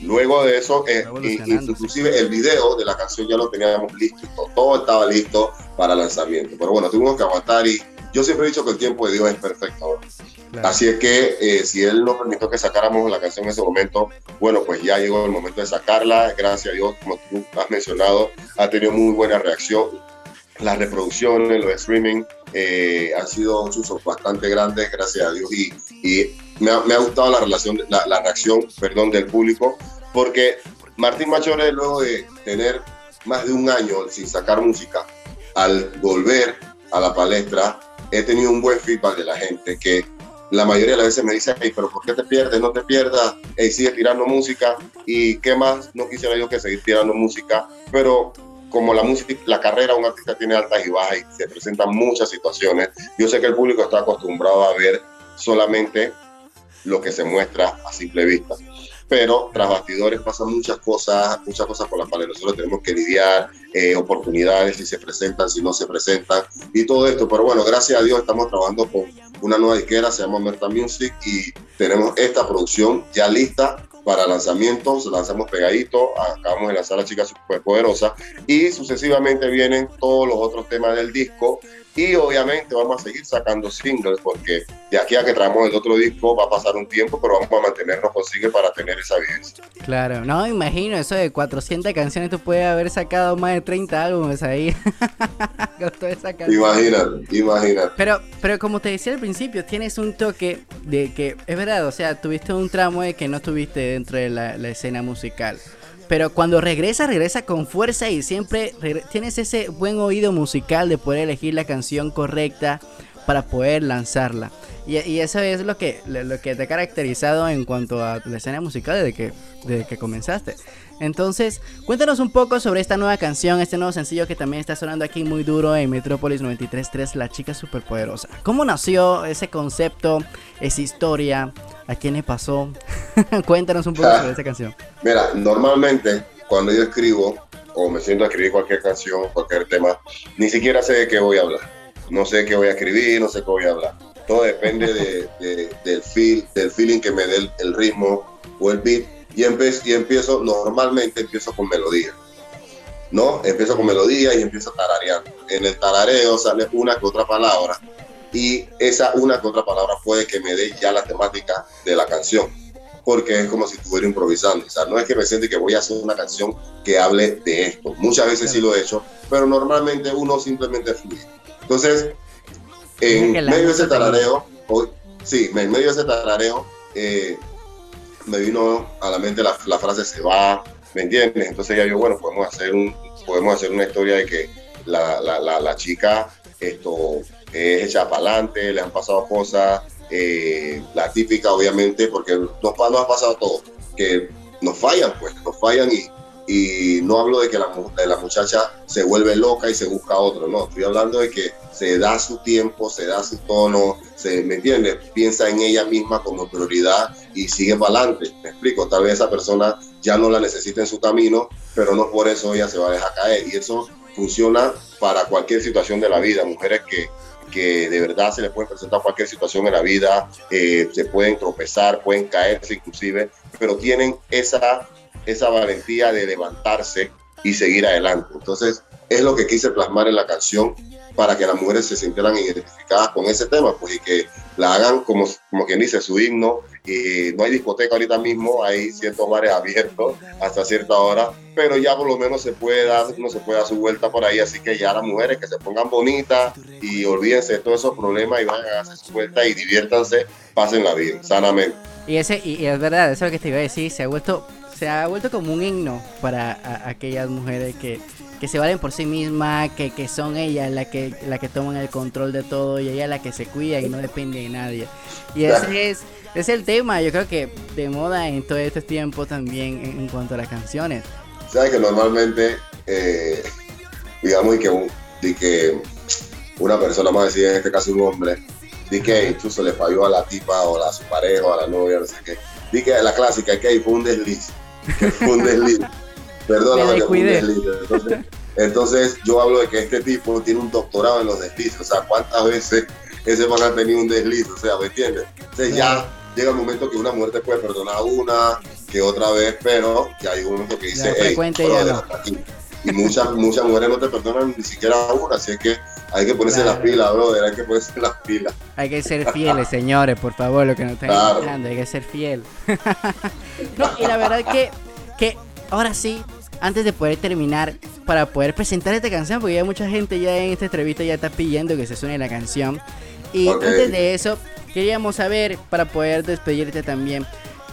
Luego de eso, eh, inclusive el video de la canción ya lo teníamos listo, todo, estaba listo para lanzamiento. Pero bueno, tuvimos que aguantar y yo siempre he dicho que el tiempo de Dios es perfecto. Claro. Así es que eh, si Él nos permitió que sacáramos la canción en ese momento, bueno, pues ya llegó el momento de sacarla. Gracias a Dios, como tú has mencionado, ha tenido muy buena reacción. Las reproducciones, los streaming eh, han sido un bastante grandes, gracias a Dios. Y, y me, ha, me ha gustado la, relación, la, la reacción perdón, del público, porque Martín Machore, luego de tener más de un año sin sacar música, al volver a la palestra, he tenido un buen feedback de la gente que la mayoría de las veces me dice, hey, pero ¿por qué te pierdes? No te pierdas, hey, sigue tirando música. Y qué más, no quisiera yo que seguir tirando música, pero como la música, la carrera un artista tiene altas y bajas y se presentan muchas situaciones, yo sé que el público está acostumbrado a ver solamente lo que se muestra a simple vista. Pero tras bastidores pasan muchas cosas, muchas cosas con las cuales nosotros tenemos que lidiar, eh, oportunidades, si se presentan, si no se presentan, y todo esto. Pero bueno, gracias a Dios estamos trabajando con una nueva disquera, se llama Merta Music, y tenemos esta producción ya lista para lanzamiento, se lanzamos pegadito, acabamos de lanzar la chica superpoderosa y sucesivamente vienen todos los otros temas del disco y obviamente vamos a seguir sacando singles porque de aquí a que traemos el otro disco va a pasar un tiempo, pero vamos a mantenernos con singles para tener esa vivencia. Claro, no imagino eso de 400 canciones, tú puedes haber sacado más de 30 álbumes ahí. Con toda esa canción. Imagínate, imagínate. Pero, pero como te decía al principio, tienes un toque de que, es verdad, o sea, tuviste un tramo de que no estuviste dentro de la, la escena musical. Pero cuando regresa, regresa con fuerza y siempre tienes ese buen oído musical de poder elegir la canción correcta para poder lanzarla. Y, eso es lo que, lo que te ha caracterizado en cuanto a la escena musical desde que, desde que comenzaste. Entonces, cuéntanos un poco sobre esta nueva canción, este nuevo sencillo que también está sonando aquí muy duro en Metrópolis 93.3, La Chica Superpoderosa. ¿Cómo nació ese concepto, esa historia? ¿A quién le pasó? cuéntanos un poco sobre esa canción. Mira, normalmente cuando yo escribo o me siento a escribir cualquier canción, cualquier tema, ni siquiera sé de qué voy a hablar. No sé qué voy a escribir, no sé qué voy a hablar. Todo depende de- de- del, feel, del feeling que me dé el, ritmo o el beat. Y, y empiezo, normalmente empiezo con melodía. ¿No? Empiezo con melodía y empiezo tarareando. En el tarareo sale una que otra palabra y esa una que otra palabra puede que me dé ya la temática de la canción porque es como si estuviera improvisando. O sea, no es que me siente que voy a hacer una canción que hable de esto. Muchas veces sí lo he hecho, pero normalmente uno simplemente fluye. Entonces, en medio de ese tarareo, hoy- sí, en medio de ese tarareo, eh, me vino a la mente la, la frase se va, ¿me entiendes? Entonces ya yo, bueno, podemos hacer, un, podemos hacer una historia de que la, la, la chica esto, es hecha para adelante, le han pasado cosas, eh, la típica obviamente, porque nos, nos ha pasado todo, que nos fallan, pues, nos fallan y, y no hablo de que la, de la muchacha se vuelve loca y se busca otro, no, estoy hablando de que se da su tiempo, se da su tono, se, ¿me entiendes? Piensa en ella misma como prioridad y sigue para adelante, me explico, tal vez esa persona ya no la necesita en su camino, pero no por eso ella se va a dejar caer y eso funciona para cualquier situación de la vida, mujeres que que de verdad se les puede presentar cualquier situación en la vida, eh, se pueden tropezar, pueden caerse inclusive, pero tienen esa, esa valentía de levantarse y seguir adelante. Entonces, es lo que quise plasmar en la canción para que las mujeres se sintieran identificadas con ese tema, pues y que la hagan como, como quien dice su himno. Y no hay discoteca ahorita mismo, hay ciertos bares abiertos hasta cierta hora, pero ya por lo menos se puede dar, uno se puede dar su vuelta por ahí, así que ya las mujeres que se pongan bonitas y olvídense de todos esos problemas y vayan a hacer su vuelta y diviértanse, pásenla bien, sanamente. Y ese y, es verdad, eso es lo que te iba a decir, se ha vuelto se ha vuelto como un himno para aquellas mujeres que, que se valen por sí mismas, que, que son ellas las que la que toman el control de todo y ella la que se cuida y no depende de nadie. Y ese es ese es el tema, yo creo que de moda en todo este tiempo también en, en cuanto a las canciones. Sabes que normalmente, eh, digamos, y que, un- y que una persona, más decir en este caso un hombre, di que incluso le falló a la tipa o a su pareja o a la novia, no sé qué. Di que la clásica, que fue un desliz. que fue un desliz. Perdóname, que desliz. Entonces, entonces, yo hablo de que este tipo tiene un doctorado en los deslices. O sea, ¿cuántas veces ese man ha tenido un desliz? O sea, ¿me entiendes? Entonces ya llega el momento que una mujer te puede perdonar una que otra vez, pero ya hay un momento que dice, hey, brother, no". hasta aquí". Y muchas, muchas mujeres no te perdonan ni siquiera una, así es que hay que ponerse Claro. las pilas, brother, hay que ponerse las pilas. Hay que ser fieles, señores, por favor, lo que nos están Claro. escuchando, hay que ser fiel. no, y la verdad que, que ahora sí, antes de poder terminar, para poder presentar esta canción, porque ya mucha gente ya en esta entrevista ya está pidiendo que se suene la canción. Y Ok. antes de eso, queríamos saber, para poder despedirte también,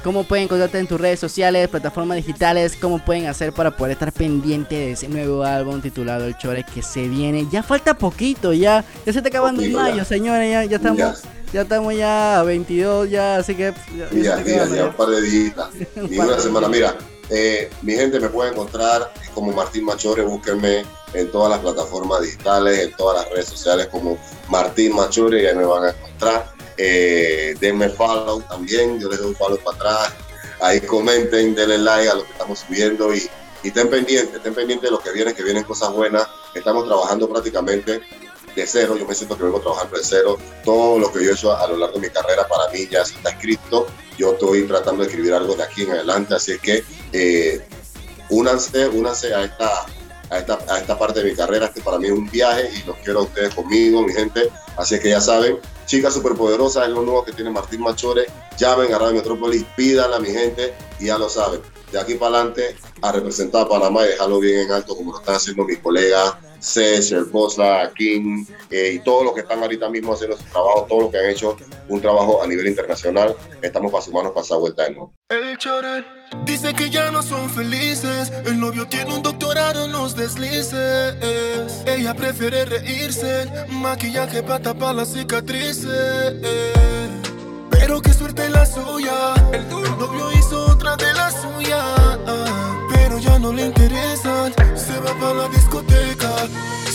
cómo pueden encontrarte en tus redes sociales, plataformas digitales, cómo pueden hacer para poder estar pendiente de ese nuevo álbum titulado El Chore que se viene. Ya falta poquito, ya, ya se está acabando Poquito, mayo, ya. señores, ya, ya estamos. Ya. Ya estamos ya a 22, ya, así que. Ya, ya Ya, ya, un par de días. Par una semana. Mira, eh, mi gente me puede encontrar como Martín Machore. Búsquenme en todas las plataformas digitales, en todas las redes sociales como Martín Machore. Y ahí me van a encontrar. Eh, denme follow también. Yo les doy follow para atrás. Ahí comenten, denle like a lo que estamos subiendo y, y estén pendientes, estén pendientes de lo que viene, que vienen cosas buenas. Estamos trabajando prácticamente de cero, yo me siento que vengo trabajando de cero. Todo lo que yo he hecho a lo largo de mi carrera para mí ya está escrito. Yo estoy tratando de escribir algo de aquí en adelante, así que eh, únanse, únanse a esta, a, esta, a esta parte de mi carrera. Este para mí es un viaje y los quiero a ustedes conmigo, mi gente. Así que ya saben, Chica Superpoderosa es lo nuevo que tiene Martín Machore. Llamen a Radio Metrópolis, pídanla mi gente y ya lo saben. De aquí para adelante a representar a Panamá y dejarlo bien en alto como lo están haciendo mis colegas Cés, el Bosla, King eh, y todos los que están ahorita mismo haciendo su trabajo, todos los que han hecho un trabajo a nivel internacional. Estamos para sumarnos para vuelta nuevo. El Choret dice que ya no son felices. El novio tiene un doctorado en los deslices. Ella prefiere reírse, maquillaje para tapar las cicatrices. Pero qué suerte la suya. El novio hizo otra de las suyas. Pero ya no le interesan. Se va para la discoteca.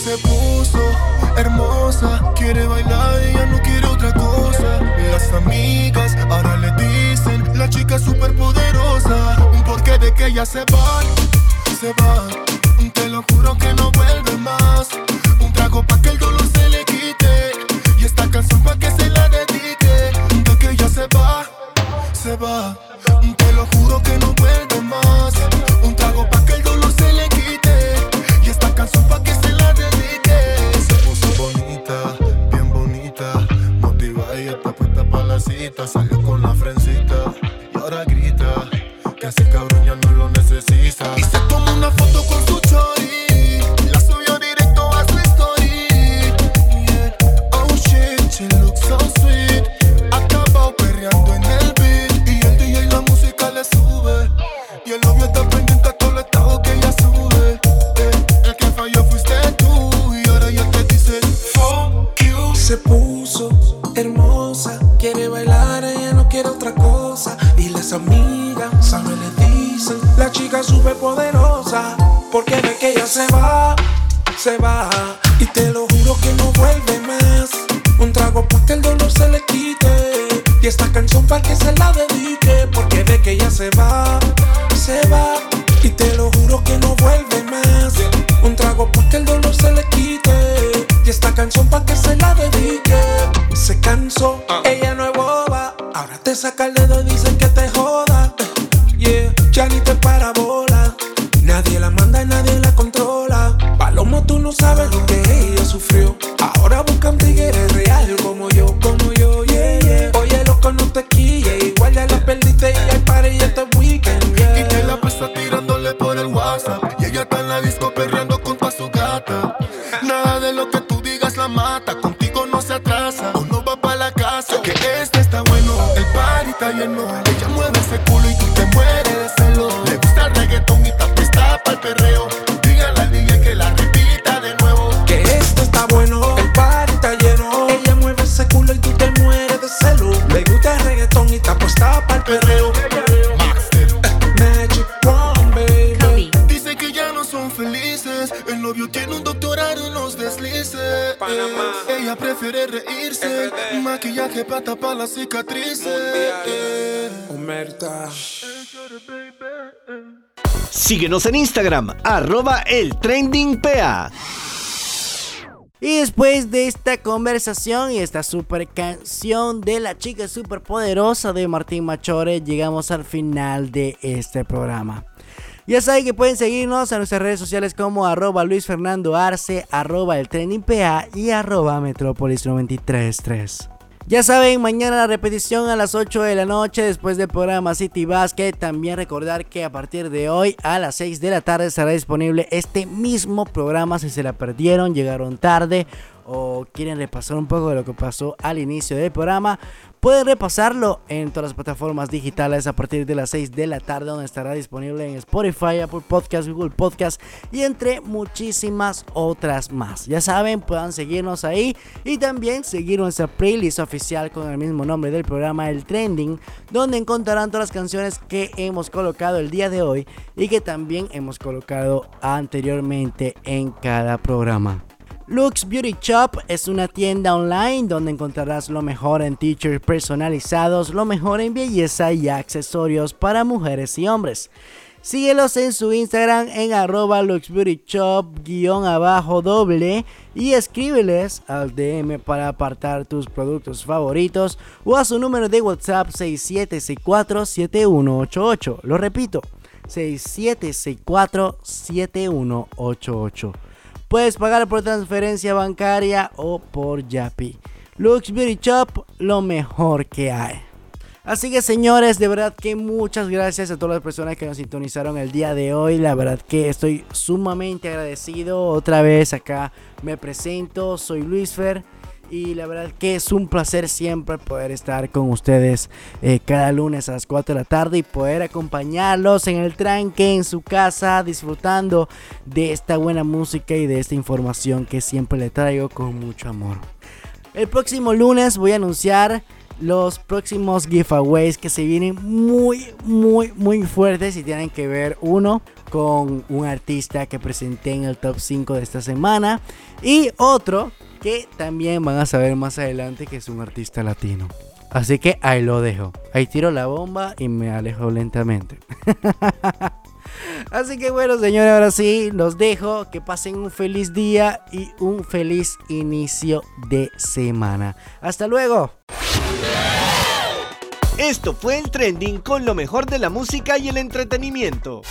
Se puso hermosa. Quiere bailar y ya no quiere otra cosa. Las amigas ahora le dicen la chica super poderosa. Porque de que ella se va, se va. Te lo juro que no vuelve más. Un trago pa' que el dolor se le quite. Y esta canción pa' que se la dedique. De que ella se va, se va. Te lo juro que no vuelve más. Un trago pa' que canción pa' que se la dedique. Se puso bonita, bien bonita. Motiva y está puesta pa' la cita. Salió con la frencita y ahora grita. Que ese cabrón ya no lo necesita. Y se tomó una foto con su chori. Se puso hermosa, quiere bailar, ella no quiere otra cosa. Y las amigas, sabe, le dicen, la chica super poderosa, porque ve que ella se va, se va. Y te lo juro que no vuelve más. Un trago para que el dolor se le quite. Y esta canción para que se la dedique, porque ve que ella se va, se va. Síguenos en Instagram, arroba el. Y después de esta conversación y esta super canción de la chica super poderosa de Martín Machore, llegamos al final de este programa. Ya saben que pueden seguirnos en nuestras redes sociales como arroba Luis Fernando Arce, arroba el trending PA y arroba Metrópolis 933. Ya saben, mañana la repetición a las 8 de la noche después del programa City Basket. También recordar que a partir de hoy a las 6 de la tarde estará disponible este mismo programa si se la perdieron, llegaron tarde o quieren repasar un poco de lo que pasó al inicio del programa, pueden repasarlo en todas las plataformas digitales a partir de las 6 de la tarde, donde estará disponible en Spotify, Apple Podcast, Google Podcast y entre muchísimas otras más. Ya saben, puedan seguirnos ahí y también seguir nuestra playlist oficial con el mismo nombre del programa, el Trending, donde encontrarán todas las canciones que hemos colocado el día de hoy y que también hemos colocado anteriormente en cada programa. Lux Beauty Shop es una tienda online donde encontrarás lo mejor en t-shirts personalizados, lo mejor en belleza y accesorios para mujeres y hombres. Síguelos en su Instagram en arroba luxbeautyshop guion abajo doble y escríbeles al DM para apartar tus productos favoritos o a su número de WhatsApp 6764-7188. Lo repito, 6764-7188. Puedes pagar por transferencia bancaria o por Yapi. Lux Beauty Shop, lo mejor que hay. Así que señores, de verdad que muchas gracias a todas las personas que nos sintonizaron el día de hoy. La verdad que estoy sumamente agradecido. Otra vez acá me presento, soy Luis Fer. Y la verdad que es un placer siempre poder estar con ustedes eh, cada lunes a las 4 de la tarde y poder acompañarlos en el tranque, en su casa, disfrutando de esta buena música y de esta información que siempre le traigo con mucho amor. El próximo lunes voy a anunciar los próximos giveaways que se vienen muy, muy, muy fuertes y tienen que ver uno con un artista que presenté en el top 5 de esta semana y otro que también van a saber más adelante que es un artista latino. Así que ahí lo dejo. Ahí tiro la bomba y me alejo lentamente. Así que bueno, señores, ahora sí, los dejo. Que pasen un feliz día y un feliz inicio de semana. Hasta luego. Esto fue el trending con lo mejor de la música y el entretenimiento.